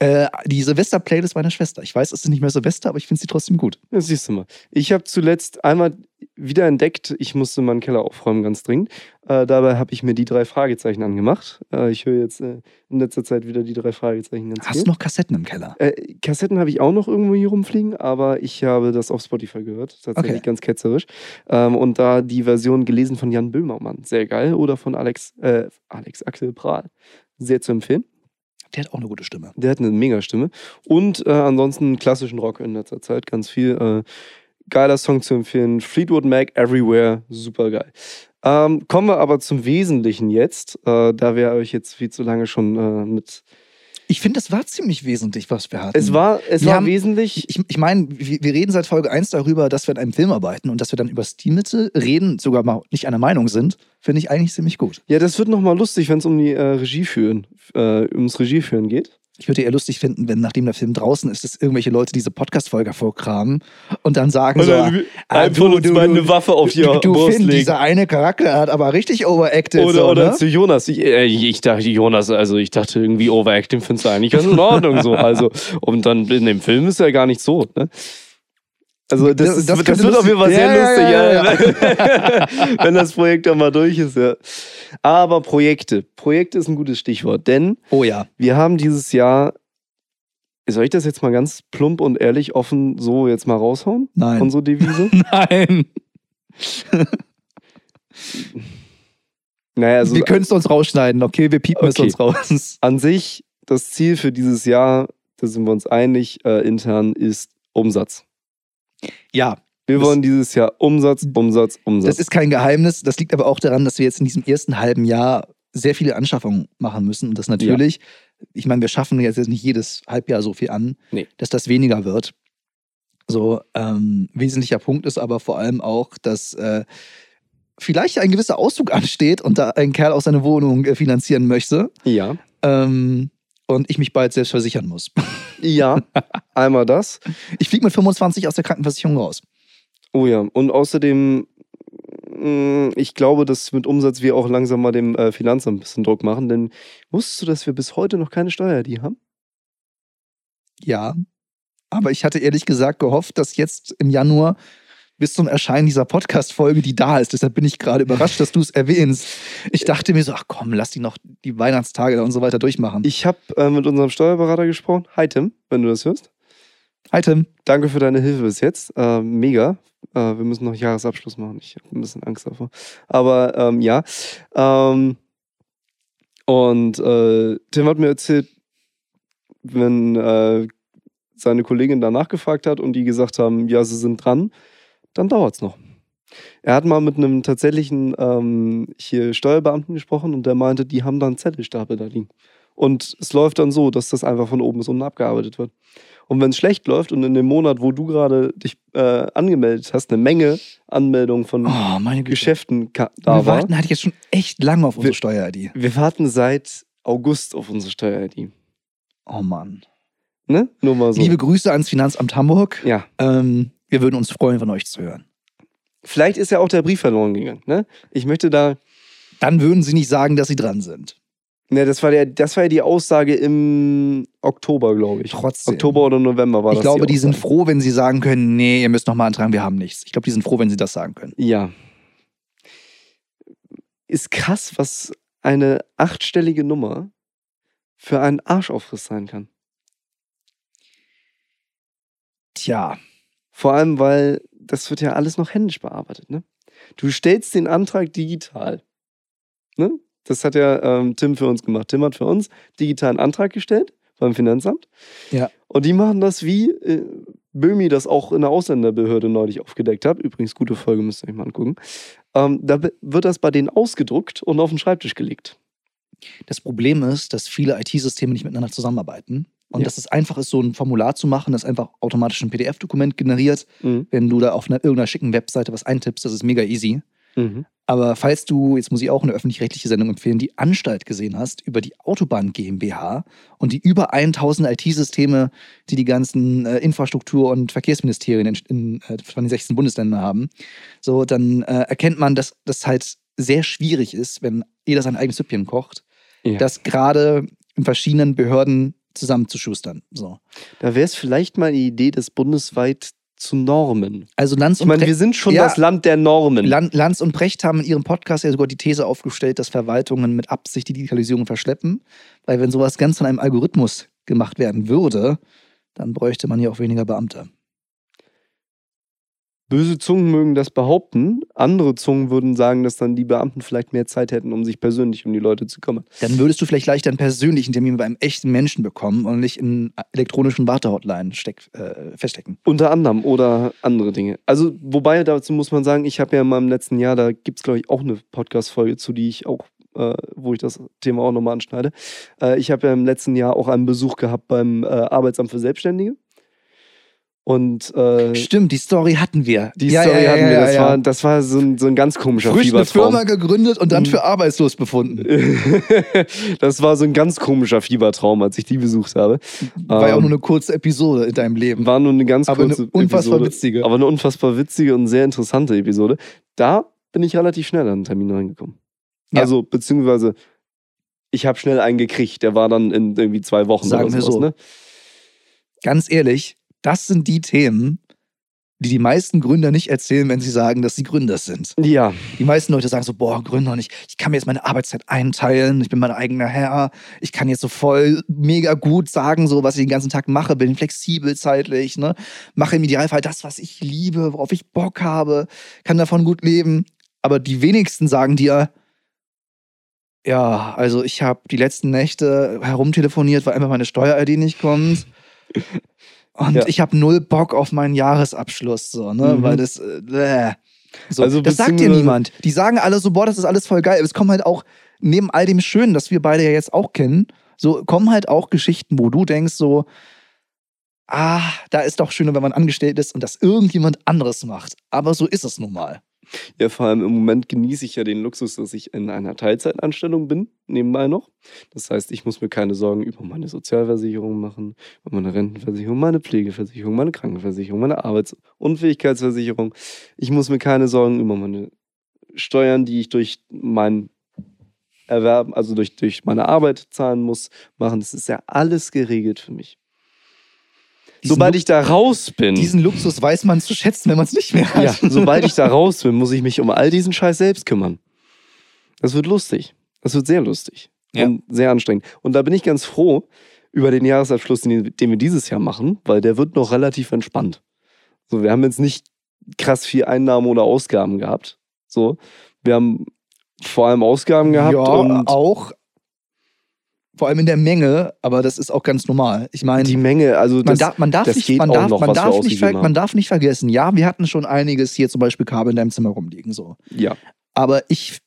Äh, die Silvester-Playlist meiner Schwester. Ich weiß, es ist nicht mehr Silvester, aber ich finde sie trotzdem gut. Ja, siehst du mal. Ich habe zuletzt einmal wieder entdeckt, ich musste meinen Keller aufräumen, ganz dringend. Äh, dabei habe ich mir die drei Fragezeichen angemacht. Äh, ich höre jetzt äh, in letzter Zeit wieder die drei Fragezeichen ganz Hast du noch Kassetten im Keller? Äh, Kassetten habe ich auch noch irgendwo hier rumfliegen, aber ich habe das auf Spotify gehört. Tatsächlich Okay. ganz ketzerisch. Ähm, und da die Version gelesen von Jan Böhmermann. Sehr geil. Oder von Alex, äh, Alex Axel Prahl. Sehr zu empfehlen. Der hat auch eine gute Stimme. Der hat eine Mega-Stimme. Und äh, ansonsten klassischen Rock in letzter Zeit. Ganz viel. Äh, geiler Song zu empfehlen. Fleetwood Mac, Everywhere. Super geil. Ähm, kommen wir aber zum Wesentlichen jetzt. Äh, da wir euch jetzt viel zu lange schon äh, mit. Ich finde, das war ziemlich wesentlich, was wir hatten. Es war, es Wir war haben- wesentlich. Ich, ich meine, wir, wir reden seit Folge 1 darüber, dass wir an einem Film arbeiten und dass wir dann über Stilmittel reden, sogar mal nicht einer Meinung sind, finde ich eigentlich ziemlich gut. Ja, das wird nochmal lustig, wenn es um die äh, Regie führen, äh, ums Regie führen geht. Ich würde eher lustig finden, wenn nachdem der Film draußen ist, dass irgendwelche Leute diese Podcast-Folge vorkramen und dann sagen so, ah, einem du, von uns du, du, eine Waffe auf die du, du Finn, dieser eine Charakter hat aber richtig overacted. Oder, so, oder ne? zu Jonas. Ich, äh, ich dachte, Jonas, also ich dachte irgendwie Overacting findest du eigentlich ganz in Ordnung so. Also, und dann in dem Film ist er gar nicht so. Ne? Also das, Das- das das, wird auf jeden Fall sehr Ja, ja, lustig, ja, wenn das Projekt dann mal durch ist. Ja. Aber Projekte. Projekte ist ein gutes Stichwort, denn Oh ja. wir haben dieses Jahr, soll ich das jetzt mal ganz plump und ehrlich offen so jetzt mal raushauen? Nein. Unsere Devise? Nein. naja, also wir können es uns rausschneiden, okay? Wir piepen es Okay. uns raus. an sich, das Ziel für dieses Jahr, da sind wir uns einig, äh, intern, ist Umsatz. Ja, Wir wollen dieses Jahr Umsatz, Umsatz, Umsatz. das ist kein Geheimnis. Das liegt aber auch daran, dass wir jetzt in diesem ersten halben Jahr sehr viele Anschaffungen machen müssen. Und das natürlich, ich meine, wir schaffen jetzt nicht jedes Halbjahr so viel an, Nee. dass das weniger wird. So, ähm, wesentlicher Punkt ist aber vor allem auch, dass äh, vielleicht ein gewisser Auszug ansteht und da ein Kerl aus seiner Wohnung äh, finanzieren möchte. ja. Ähm, und ich mich bald selbst versichern muss. Ja, einmal das. Ich fliege mit 25 aus der Krankenversicherung raus. Oh ja, und außerdem, mh, ich glaube, dass mit Umsatz wir auch langsam mal dem äh, Finanzamt ein bisschen Druck machen, denn wusstest du, dass wir bis heute noch keine Steuer die haben? Ja. Aber ich hatte ehrlich gesagt gehofft, dass jetzt im Januar bis zum Erscheinen dieser Podcast-Folge die da ist. Deshalb bin ich gerade überrascht, dass du es erwähnst. Ich dachte mir so, ach komm, lass die noch die Weihnachtstage und so weiter durchmachen. Ich habe äh, mit unserem Steuerberater gesprochen. Hi Tim, wenn du das hörst. Hi Tim. Danke für deine Hilfe bis jetzt. Äh, mega. Äh, wir müssen noch Jahresabschluss machen. Ich habe ein bisschen Angst davor. Aber ähm, ja. Ähm, und äh, Tim hat mir erzählt, wenn äh, seine Kollegin danach gefragt hat und die gesagt haben, ja, sie sind dran, dann dauert es noch. Er hat mal mit einem tatsächlichen ähm, hier Steuerbeamten gesprochen und der meinte, die haben da einen Zettelstapel da liegen. Und es läuft dann so, dass das einfach von oben bis unten abgearbeitet wird. Und wenn es schlecht läuft und in dem Monat, wo du gerade dich äh, angemeldet hast, eine Menge Anmeldungen von Oh. Geschäften Wir da war. warten halt jetzt schon echt lange auf unsere Wir- Steuer-ID. Wir warten seit August auf unsere Steuer-ID. Oh Mann. Ne? Nur mal so. Liebe Grüße ans Finanzamt Hamburg. ja. Ähm, wir würden uns freuen, von euch zu hören. Vielleicht ist ja auch der Brief verloren gegangen. Ne? Ich möchte da. Dann würden sie nicht sagen, dass sie dran sind. Ne, das war, der, das war ja die Aussage im Oktober, glaube ich. Trotzdem. Oktober oder November war ich das. glaube, die sind Aussage. froh, wenn sie sagen können, nee, ihr müsst nochmal antragen, wir haben nichts. Ich glaube, die sind froh, wenn sie das sagen können. Ja. Ist krass, was eine achtstellige Nummer für einen Arschaufriss sein kann. Tja, Vor allem, weil das wird ja alles noch händisch bearbeitet, ne? Du stellst den Antrag digital. Ne? Das hat ja ähm, Tim für uns gemacht. Tim hat für uns digital einen Antrag gestellt beim Finanzamt. Ja. Und die machen das wie äh, Böhmi das auch in der Ausländerbehörde neulich aufgedeckt hat. Übrigens, gute Folge, müsst ihr euch mal angucken. Ähm, da wird das bei denen ausgedruckt und auf den Schreibtisch gelegt. Das Problem ist, dass viele IT-Systeme nicht miteinander zusammenarbeiten. Und Ja. dass es einfach ist, so ein Formular zu machen, das einfach automatisch ein PDF-Dokument generiert. Mhm. Wenn du da auf einer, irgendeiner schicken Webseite was eintippst, das ist mega easy. Mhm. Aber falls du, jetzt muss ich auch eine öffentlich-rechtliche Sendung empfehlen, die Anstalt gesehen hast über die Autobahn GmbH und die über 1000 IT-Systeme, die die ganzen äh, Infrastruktur- und Verkehrsministerien in, in, äh, von den 16 Bundesländern haben, so dann äh, erkennt man, dass das halt sehr schwierig ist, wenn jeder sein eigenes Süppchen kocht, Ja. das gerade in verschiedenen Behörden zusammenzuschustern. So. Da wäre es vielleicht mal die Idee, das bundesweit zu normen. Also Lanz Ich und meine, Brecht- wir sind schon Ja. das Land der Normen. Lan- Lanz und Brecht haben in ihrem Podcast ja sogar die These aufgestellt, dass Verwaltungen mit Absicht die Digitalisierung verschleppen. Weil wenn sowas ganz von einem Algorithmus gemacht werden würde, dann bräuchte man ja auch weniger Beamte. Böse Zungen mögen das behaupten. Andere Zungen würden sagen, dass dann die Beamten vielleicht mehr Zeit hätten, um sich persönlich um die Leute zu kümmern. Dann würdest du vielleicht leichter einen persönlichen Termin bei einem echten Menschen bekommen und nicht in elektronischen Wartehotline steck, äh, feststecken. Unter anderem oder andere Dinge. Also, wobei dazu muss man sagen, ich habe ja in meinem letzten Jahr, da gibt es, glaube ich, auch eine Podcast-Folge zu, die ich auch, äh, wo ich das Thema auch nochmal anschneide. Äh, ich habe ja im letzten Jahr auch einen Besuch gehabt beim äh, Arbeitsamt für Selbstständige. Und äh, Stimmt, die Story hatten wir. die Story hatten wir. Das, War, das war so ein, so ein ganz komischer Frisch eine Fiebertraum. Firma gegründet und dann Mhm. für arbeitslos befunden. das war so ein ganz komischer Fiebertraum, als ich die besucht habe. War ja auch Ähm, nur eine kurze Episode in deinem Leben. War nur eine ganz Aber eine kurze unfassbar Episode, witzige. Aber eine unfassbar witzige und sehr interessante Episode. Da bin ich relativ schnell an den Termin reingekommen. Ja. Also, beziehungsweise, ich habe schnell einen gekriegt. Der war dann in irgendwie zwei Wochen Sagen oder wir sowas, so. Ne? Ganz ehrlich, das sind die Themen, die die meisten Gründer nicht erzählen, wenn sie sagen, dass sie Gründer sind. Ja, Die meisten Leute sagen so, boah, Gründer nicht. Ich kann mir jetzt meine Arbeitszeit einteilen, ich bin mein eigener Herr, ich kann jetzt so voll mega gut sagen, so was ich den ganzen Tag mache, bin flexibel zeitlich, ne? Mache im Idealfall das, was ich liebe, worauf ich Bock habe, kann davon gut leben. Aber die wenigsten sagen dir, ja, also ich habe die letzten Nächte herumtelefoniert, weil einfach meine Steuer-ID nicht kommt. Und Ja. ich habe null Bock auf meinen Jahresabschluss, so, ne? Mhm. Weil das, äh, so, Also das sagt dir niemand. Die sagen alle so, boah, das ist alles voll geil. Aber es kommen halt auch, neben all dem Schönen, das wir beide ja jetzt auch kennen, so kommen halt auch Geschichten, wo du denkst so, ah, da ist doch schöner, wenn man angestellt ist und das irgendjemand anderes macht. Aber so ist es nun mal. Ja, vor allem im Moment genieße ich ja den Luxus, dass ich in einer Teilzeitanstellung bin, nebenbei noch. Das heißt, ich muss mir keine Sorgen über meine Sozialversicherung machen, über meine Rentenversicherung, meine Pflegeversicherung, meine Krankenversicherung, meine Arbeitsunfähigkeitsversicherung. Ich muss mir keine Sorgen über meine Steuern, die ich durch mein Erwerben, also durch, durch meine Arbeit zahlen muss, machen. Das ist ja alles geregelt für mich. Sobald Lu- ich da raus bin, Diesen Luxus weiß man zu schätzen, wenn man es nicht mehr hat. ja, sobald ich da raus bin, muss ich mich um all diesen Scheiß selbst kümmern. Das wird lustig. Das wird sehr lustig. Ja. Und sehr anstrengend. Und da bin ich ganz froh über den Jahresabschluss, den, den wir dieses Jahr machen, weil der wird noch relativ entspannt. So, wir haben jetzt nicht krass viel Einnahmen oder Ausgaben gehabt. So, wir haben vor allem Ausgaben gehabt ja, und auch. Vor allem in der Menge, aber das ist auch ganz normal. Ich meine, die Menge, also man, das, darf, man, darf das nicht, geht man, auch darf, noch, man, was wir darf nicht, ausgegeben ver- man haben. darf nicht vergessen, ja, wir hatten schon einiges hier zum Beispiel Kabel in deinem Zimmer rumliegen. So. ja, Aber ich,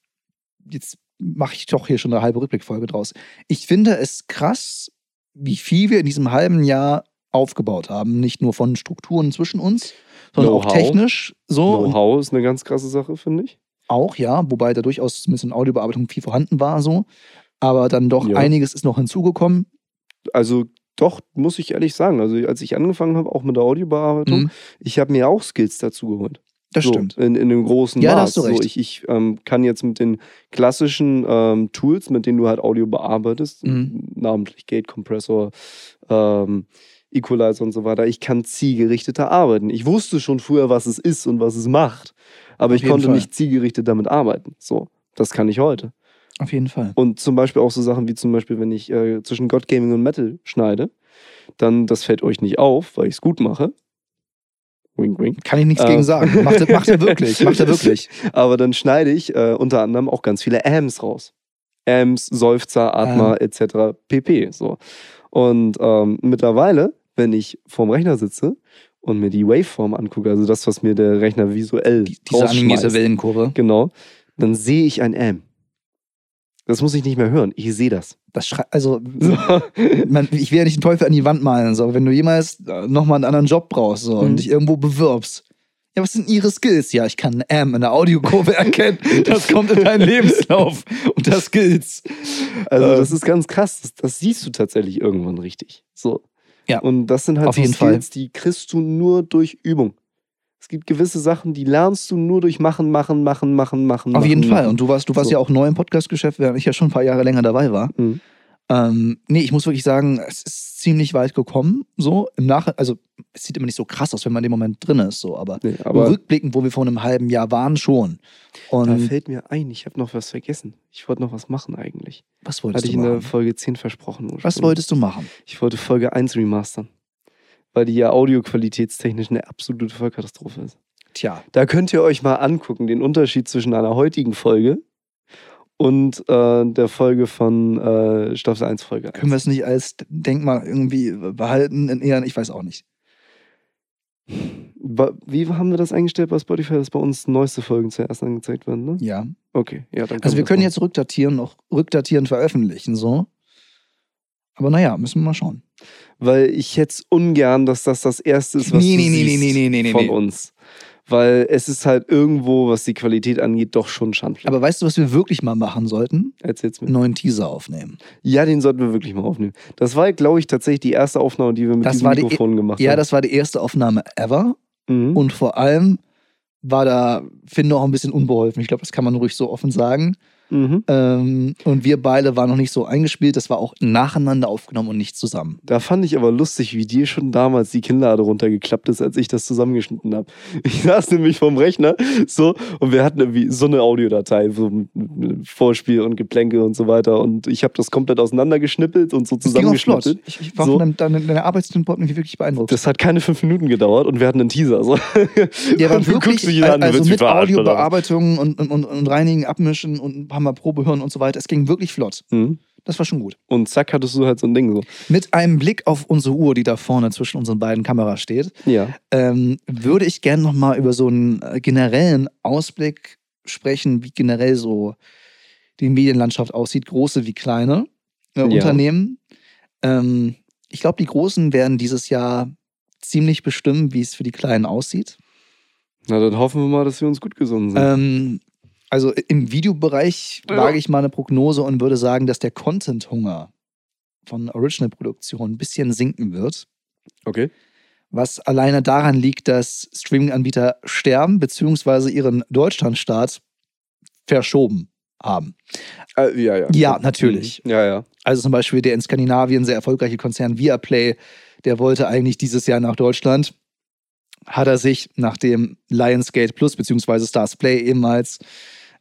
jetzt mache ich doch hier schon eine halbe Rückblickfolge draus. Ich finde es krass, wie viel wir in diesem halben Jahr aufgebaut haben. Nicht nur von Strukturen zwischen uns, sondern auch technisch so. Know-how ist eine ganz krasse Sache, finde ich. auch, ja, wobei da durchaus zumindest in Audiobearbeitung viel vorhanden war, so. Aber dann doch Ja. einiges ist noch hinzugekommen. Also doch, muss ich ehrlich sagen. Also als ich angefangen habe, auch mit der Audiobearbeitung, Mhm. ich habe mir auch Skills dazu geholt. Das so, stimmt. In, in einem großen Ja, da Maß. hast du recht. So, ich ich ähm, kann jetzt mit den klassischen ähm, Tools, mit denen du halt Audio bearbeitest, Mhm. namentlich Gate Compressor, ähm, Equalizer und so weiter, ich kann zielgerichteter arbeiten. Ich wusste schon früher, was es ist und was es macht, aber Auf ich konnte Fall. nicht zielgerichtet damit arbeiten. So, das kann ich heute. Auf jeden Fall. Und zum Beispiel auch so Sachen wie zum Beispiel, wenn ich äh, zwischen God Gaming und Metal schneide, dann, das fällt euch nicht auf, weil ich es gut mache. Wink, wink. Kann ich nichts Ähm. gegen sagen. Macht er, macht er wirklich. Macht er wirklich. Aber dann schneide ich äh, unter anderem auch ganz viele Ams raus. Ams, Seufzer, Atmer etc. pp. So. Und ähm, mittlerweile, wenn ich vorm Rechner sitze und mir die Waveform angucke, also das, was mir der Rechner visuell Die, diese animierte Wellenkurve. genau, dann sehe ich ein Am. Das muss ich nicht mehr hören. Ich sehe das. Das also, So. man, ich will ja nicht den Teufel an die Wand malen, so, aber wenn du jemals äh, nochmal einen anderen Job brauchst so, Mhm. und dich irgendwo bewirbst. Ja, was sind ihre Skills? Ja, ich kann ein M in der Audiokurve erkennen. Das kommt in deinen Lebenslauf. Und das Skills. Also, Äh. das ist ganz krass. Das, das siehst du tatsächlich irgendwann richtig. So. Ja. Und das sind halt Auf so jeden Skills, die kriegst du nur durch Übung. Es gibt gewisse Sachen, die lernst du nur durch Machen, Machen, Machen, Machen, Machen. Auf machen, jeden Fall. machen. Und du warst, du warst So. ja auch neu im Podcast-Geschäft, während ich ja schon ein paar Jahre länger dabei war. Mhm. Ähm, nee, ich muss wirklich sagen, es ist ziemlich weit gekommen. So im Nach also es sieht immer nicht so krass aus, wenn man in dem Moment drin ist, so, aber, Nee, aber rückblickend, wo wir vor einem halben Jahr waren, schon. da Und fällt mir ein, ich habe noch was vergessen. Ich wollte noch was machen eigentlich. was wolltest Hatte ich du in der machen? Folge 10 versprochen. Was wolltest du machen? Ich wollte Folge 1 remastern. Weil die ja audioqualitätstechnisch eine absolute Vollkatastrophe ist. Tja, Da könnt ihr euch mal angucken, den Unterschied zwischen einer heutigen Folge und äh, der Folge von äh, Staffel 1 Folge 1. können wir es nicht als Denkmal irgendwie behalten in Ehren? Ich weiß auch nicht. Wie haben wir das eingestellt bei Spotify, dass bei uns neueste Folgen zuerst angezeigt werden? Ne? Ja. Okay, ja, dann Also wir können machen. jetzt rückdatieren, noch rückdatieren, veröffentlichen, so. Aber naja, müssen wir mal schauen. Weil ich jetzt ungern, dass das das erste ist, was Nee, du nee, siehst nee, nee, nee, von uns. Weil es ist halt irgendwo, was die Qualität angeht, doch schon schandlich. Aber weißt du, was wir wirklich mal machen sollten? Erzähl's mir. Einen neuen Teaser aufnehmen. Ja, den sollten wir wirklich mal aufnehmen. Das war, glaube ich, tatsächlich die erste Aufnahme, die wir mit Das diesem die- Mikrofon gemacht Ja, haben. das war die erste Aufnahme ever. mhm. Und vor allem war da Finn noch ein bisschen unbeholfen. Ich glaube, das kann man ruhig so offen sagen. Mhm. Ähm, und wir beide waren noch nicht so eingespielt. Das war auch nacheinander aufgenommen und nicht zusammen. Da fand ich aber lustig, wie dir schon damals die Kinnlade runtergeklappt ist, als ich das zusammengeschnitten habe. Ich saß nämlich vorm Rechner so und wir hatten irgendwie so eine Audiodatei, so ein Vorspiel und Geplänke und so weiter. Und ich habe das komplett auseinandergeschnippelt und so zusammengeschnitten. Ich, ich war So. von deinem, deinem, deiner Arbeitstempo irgendwie wirklich beeindruckt. Das hat keine fünf Minuten gedauert und wir hatten einen Teaser. So. Der war Und du wirklich, guckst dich an, du also mich mit? Audiobearbeitung und, und, und, und Reinigen, Abmischen und ein paar Mal Probe hören und so weiter. Es ging wirklich flott. Mhm. Das war schon gut. Und zack, hattest du halt so ein Ding so. Mit einem Blick auf unsere Uhr, die da vorne zwischen unseren beiden Kameras steht, Ja. ähm, würde ich gerne nochmal über so einen äh, generellen Ausblick sprechen, wie generell so die Medienlandschaft aussieht, große wie kleine äh, Ja. Unternehmen. Ähm, ich glaube, die Großen werden dieses Jahr ziemlich bestimmen, wie es für die Kleinen aussieht. Na, dann hoffen wir mal, dass wir uns gut gesonnen sind. Ähm, also im Videobereich Ja. wage ich mal eine Prognose und würde sagen, dass der Content-Hunger von Original-Produktionen ein bisschen sinken wird. okay. Was alleine daran liegt, dass Streaming-Anbieter sterben bzw. ihren Deutschlandstart verschoben haben. Äh, ja, ja. Ja, natürlich. Mhm. Ja, ja. Also zum Beispiel der in Skandinavien sehr erfolgreiche Konzern Viaplay, der wollte eigentlich dieses Jahr nach Deutschland. Hat er sich, nachdem Lionsgate Plus bzw. Stars Play ehemals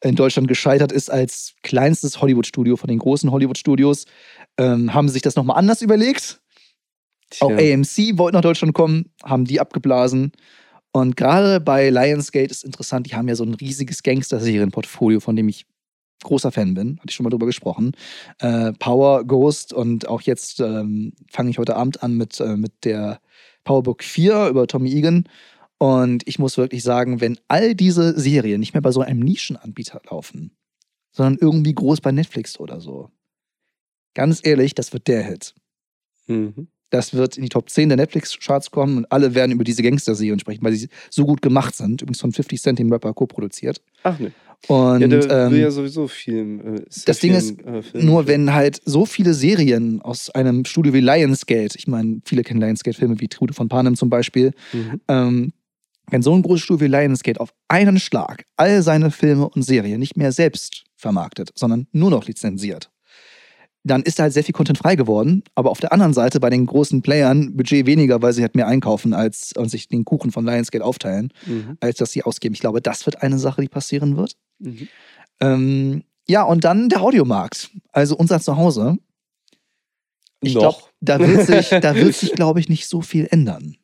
in Deutschland gescheitert ist als kleinstes Hollywood-Studio von den großen Hollywood-Studios, ähm, haben sich das nochmal anders überlegt. Auch Tja. AMC wollte nach Deutschland kommen, haben die abgeblasen. Und gerade bei Lionsgate ist interessant, die haben ja so ein riesiges Gangster-Serien-Portfolio, von dem ich großer Fan bin. Hatte ich schon mal drüber gesprochen. Äh, Power, Ghost und auch jetzt ähm, fange ich heute Abend an mit, äh, mit der Powerbook 4 über Tommy Egan. Und ich muss wirklich sagen, wenn all diese Serien nicht mehr bei so einem Nischenanbieter laufen, sondern irgendwie groß bei Netflix oder so, ganz ehrlich, das wird der Hit. Mhm. Das wird in die Top 10 der Netflix-Charts kommen und alle werden über diese Gangster-Serien sprechen, weil sie so gut gemacht sind. Übrigens von 50 Cent, dem Rapper, co-produziert. Ach ne. Und Ja, der ähm, will ja sowieso viel. Äh, das Ding ist, äh, nur wenn halt so viele Serien aus einem Studio wie Lionsgate, ich meine, viele kennen Lionsgate-Filme wie Trude von Panem zum Beispiel, Mhm. ähm, wenn so ein großes Studio wie Lionsgate auf einen Schlag all seine Filme und Serien nicht mehr selbst vermarktet, sondern nur noch lizenziert, dann ist da halt sehr viel Content frei geworden. Aber auf der anderen Seite bei den großen Playern Budget weniger, weil sie halt mehr einkaufen als und sich den Kuchen von Lionsgate aufteilen, Mhm. als dass sie ausgeben. Ich glaube, das wird eine Sache, die passieren wird. Mhm. Ähm, ja, und dann der Audiomarkt. Also unser Zuhause. Ich glaube, da wird sich, da wird sich, glaube ich, nicht so viel ändern.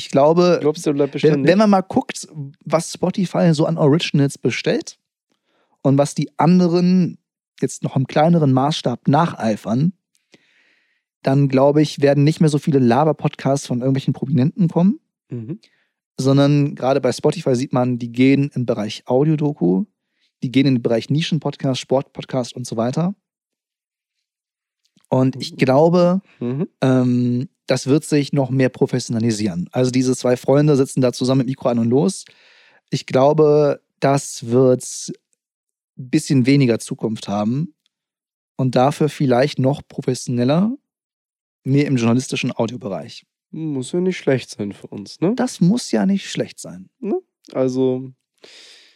Ich glaube, Glaubst du, bleibt wenn, wenn man mal guckt, was Spotify so an Originals bestellt und was die anderen jetzt noch im kleineren Maßstab nacheifern, dann glaube ich, werden nicht mehr so viele Laber-Podcasts von irgendwelchen Prominenten kommen, mhm. sondern gerade bei Spotify sieht man, die gehen im Bereich Audiodoku, die gehen in den Bereich Nischen-Podcast, Sport-Podcast und so weiter. Und ich glaube, Mhm. ähm, das wird sich noch mehr professionalisieren. Also diese zwei Freunde sitzen da zusammen mit Mikro an und los. Ich glaube, das wird ein bisschen weniger Zukunft haben und dafür vielleicht noch professioneller, mehr im journalistischen Audiobereich. Muss ja nicht schlecht sein für uns, ne? Das muss ja nicht schlecht sein. Also,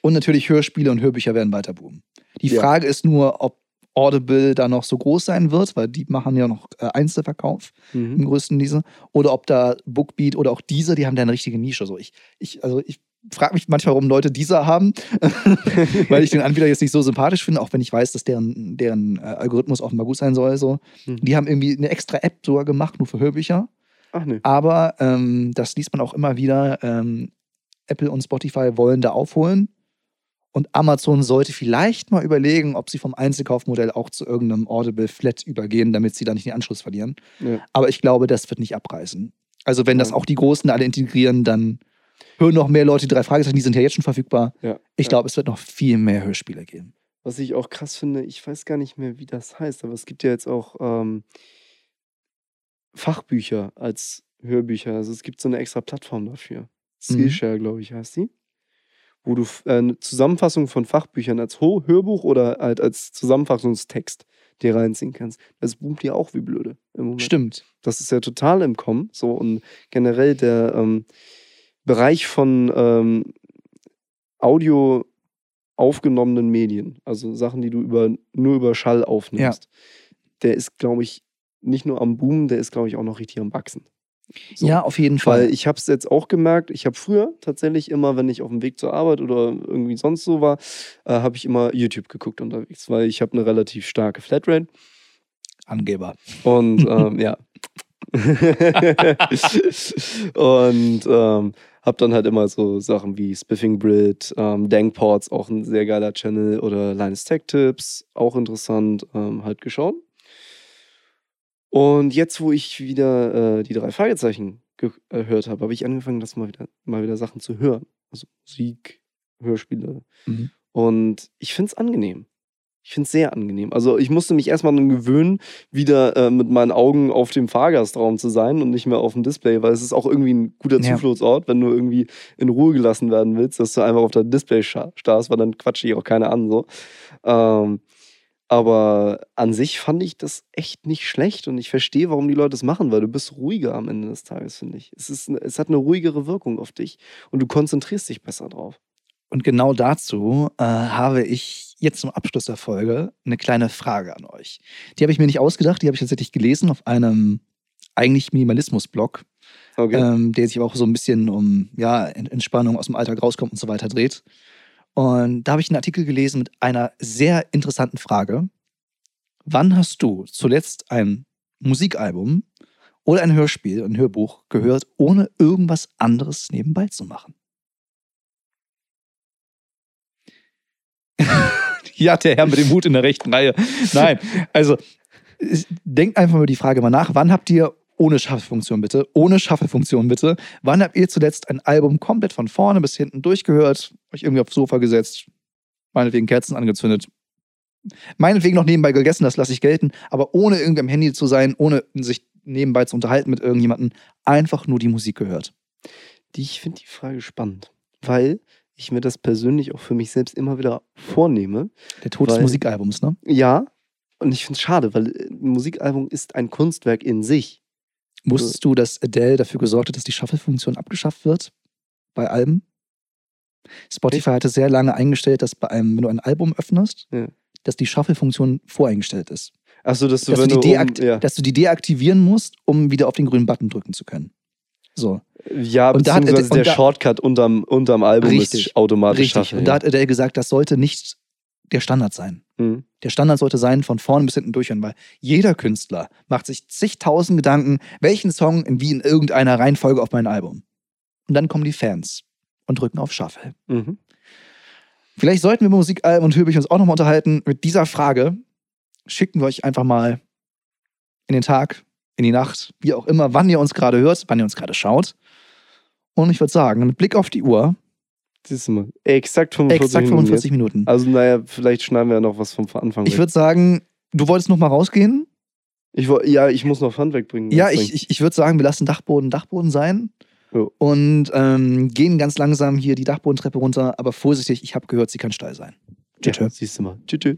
Und natürlich Hörspiele und Hörbücher werden weiter boomen. Die Ja. Frage ist nur, ob Audible da noch so groß sein wird, weil die machen ja noch äh, Einzelverkauf. mhm. im größten diese. Oder ob da Bookbeat oder auch dieser, die haben da eine richtige Nische. So ich, ich, also ich frage mich manchmal, warum Leute dieser haben, weil ich den Anbieter jetzt nicht so sympathisch finde, auch wenn ich weiß, dass deren, deren äh, Algorithmus offenbar gut sein soll. So. Mhm. Die haben irgendwie eine extra App sogar gemacht, nur für Hörbücher. Ach ne. Aber ähm, das liest man auch immer wieder. Ähm, Apple und Spotify wollen da aufholen. Und Amazon sollte vielleicht mal überlegen, ob sie vom Einzelkaufmodell auch zu irgendeinem Audible Flat übergehen, damit sie da nicht den Anschluss verlieren. Ja. Aber ich glaube, das wird nicht abreißen. Also wenn das auch die Großen alle integrieren, dann hören noch mehr Leute die drei Fragezeichen, die sind ja jetzt schon verfügbar. Ja. Ich ja. glaube, es wird noch viel mehr Hörspiele geben. Was ich auch krass finde, ich weiß gar nicht mehr, wie das heißt, aber es gibt ja jetzt auch ähm, Fachbücher als Hörbücher. Also es gibt so eine extra Plattform dafür. Skillshare, glaube ich, heißt die. Wo du f- äh, eine Zusammenfassung von Fachbüchern als Hörbuch oder halt als Zusammenfassungstext dir reinziehen kannst. Das boomt dir auch wie blöde im Moment. Stimmt. Das ist ja total im Kommen. So und generell der ähm, Bereich von ähm, Audio aufgenommenen Medien, also Sachen, die du über, nur über Schall aufnimmst, der ist, glaube ich, nicht nur am Boom, der ist, glaube ich, auch noch richtig am Wachsen. So. Ja, auf jeden Fall. Weil ich habe es jetzt auch gemerkt, ich habe früher tatsächlich immer, wenn ich auf dem Weg zur Arbeit oder irgendwie sonst so war, äh, habe ich immer YouTube geguckt unterwegs, weil ich habe eine relativ starke Flatrate Angeber. und ähm, ja. und ähm, hab dann halt immer so Sachen wie Spiffing Brit, ähm, Dankports, auch ein sehr geiler Channel, oder Linus Tech Tips, auch interessant, ähm, halt geschaut. Und jetzt, wo ich wieder äh, die drei Fragezeichen gehört habe, habe ich angefangen, das mal wieder, mal wieder Sachen zu hören. Also Musik, Hörspiele. Mhm. Und ich finde es angenehm. Ich finde es sehr angenehm. Also ich musste mich erstmal daran gewöhnen, wieder äh, mit meinen Augen auf dem Fahrgastraum zu sein und nicht mehr auf dem Display, weil es ist auch irgendwie ein guter Ja. Zufluchtsort, wenn du irgendwie in Ruhe gelassen werden willst, dass du einfach auf dein Display starrst, weil dann quatscht dich auch keiner an. So. Ähm, aber an sich fand ich das echt nicht schlecht und ich verstehe, warum die Leute das machen, weil du bist ruhiger am Ende des Tages, finde ich. Es, ist, es hat eine ruhigere Wirkung auf dich und du konzentrierst dich besser drauf. Und genau dazu äh, habe ich jetzt zum Abschluss der Folge eine kleine Frage an euch. Die habe ich mir nicht ausgedacht, die habe ich tatsächlich gelesen auf einem eigentlich Minimalismus-Blog, Okay. ähm, der sich aber auch so ein bisschen um ja, Ent- Entspannung aus dem Alltag rauskommt und so weiter dreht. Und da habe ich einen Artikel gelesen mit einer sehr interessanten Frage. Wann hast du zuletzt ein Musikalbum oder ein Hörspiel, ein Hörbuch gehört, ohne irgendwas anderes nebenbei zu machen? ja, der Herr mit dem Hut in der rechten Reihe. Nein, also denkt einfach über die Frage mal nach. Wann habt ihr ohne Shuffle-Funktion bitte, ohne Shuffle-Funktion bitte, wann habt ihr zuletzt ein Album komplett von vorne bis hinten durchgehört, euch irgendwie aufs Sofa gesetzt, meinetwegen Kerzen angezündet, meinetwegen noch nebenbei gegessen, das lasse ich gelten, aber ohne irgendwie am Handy zu sein, ohne sich nebenbei zu unterhalten mit irgendjemandem, einfach nur die Musik gehört. Die, ich finde die Frage spannend, weil ich mir das persönlich auch für mich selbst immer wieder vornehme. Der Tod des Weil- Musikalbums, ne? Ja, und ich finde es schade, weil äh, ein Musikalbum ist ein Kunstwerk in sich. Wusstest du, dass Adele dafür gesorgt hat, dass die Shuffle-Funktion abgeschafft wird bei Alben? Spotify hatte sehr lange eingestellt, dass bei einem, wenn du ein Album öffnest, Ja. dass die Shuffle-Funktion voreingestellt ist. Achso, dass du, Dass du, die um, ja. dass du die deaktivieren musst, um wieder auf den grünen Button drücken zu können. So, ja, und da hat- beziehungsweise und der da- Shortcut unterm, unterm Album Richtig, ist automatisch richtig. Shuffle, Und da hat Adele gesagt, das sollte nicht der Standard sein. Mhm. Der Standard sollte sein, von vorne bis hinten durchhören, weil jeder Künstler macht sich zigtausend Gedanken, welchen Song in wie in irgendeiner Reihenfolge auf mein Album. und dann kommen die Fans und drücken auf Shuffle. Mhm. Vielleicht sollten wir über Musikalben und Hörbücher uns auch nochmal unterhalten. Mit dieser Frage schicken wir euch einfach mal in den Tag, in die Nacht, wie auch immer, wann ihr uns gerade hört, wann ihr uns gerade schaut. Und ich würde sagen, mit Blick auf die Uhr, Siehst du mal. Exakt 45 exakt Minuten. 45 Minuten. Jetzt. Also, naja, vielleicht schneiden wir ja noch was vom Anfang Ich würde sagen, du wolltest noch mal rausgehen? Ich, ja, ich muss noch Pfand wegbringen. Ja, Das ich, ich, ich würde sagen, wir lassen Dachboden Dachboden sein Ja. und ähm, gehen ganz langsam hier die Dachbodentreppe runter, aber vorsichtig, ich habe gehört, sie kann steil sein. Ja, Tschüss. siehst du mal. Tschüss.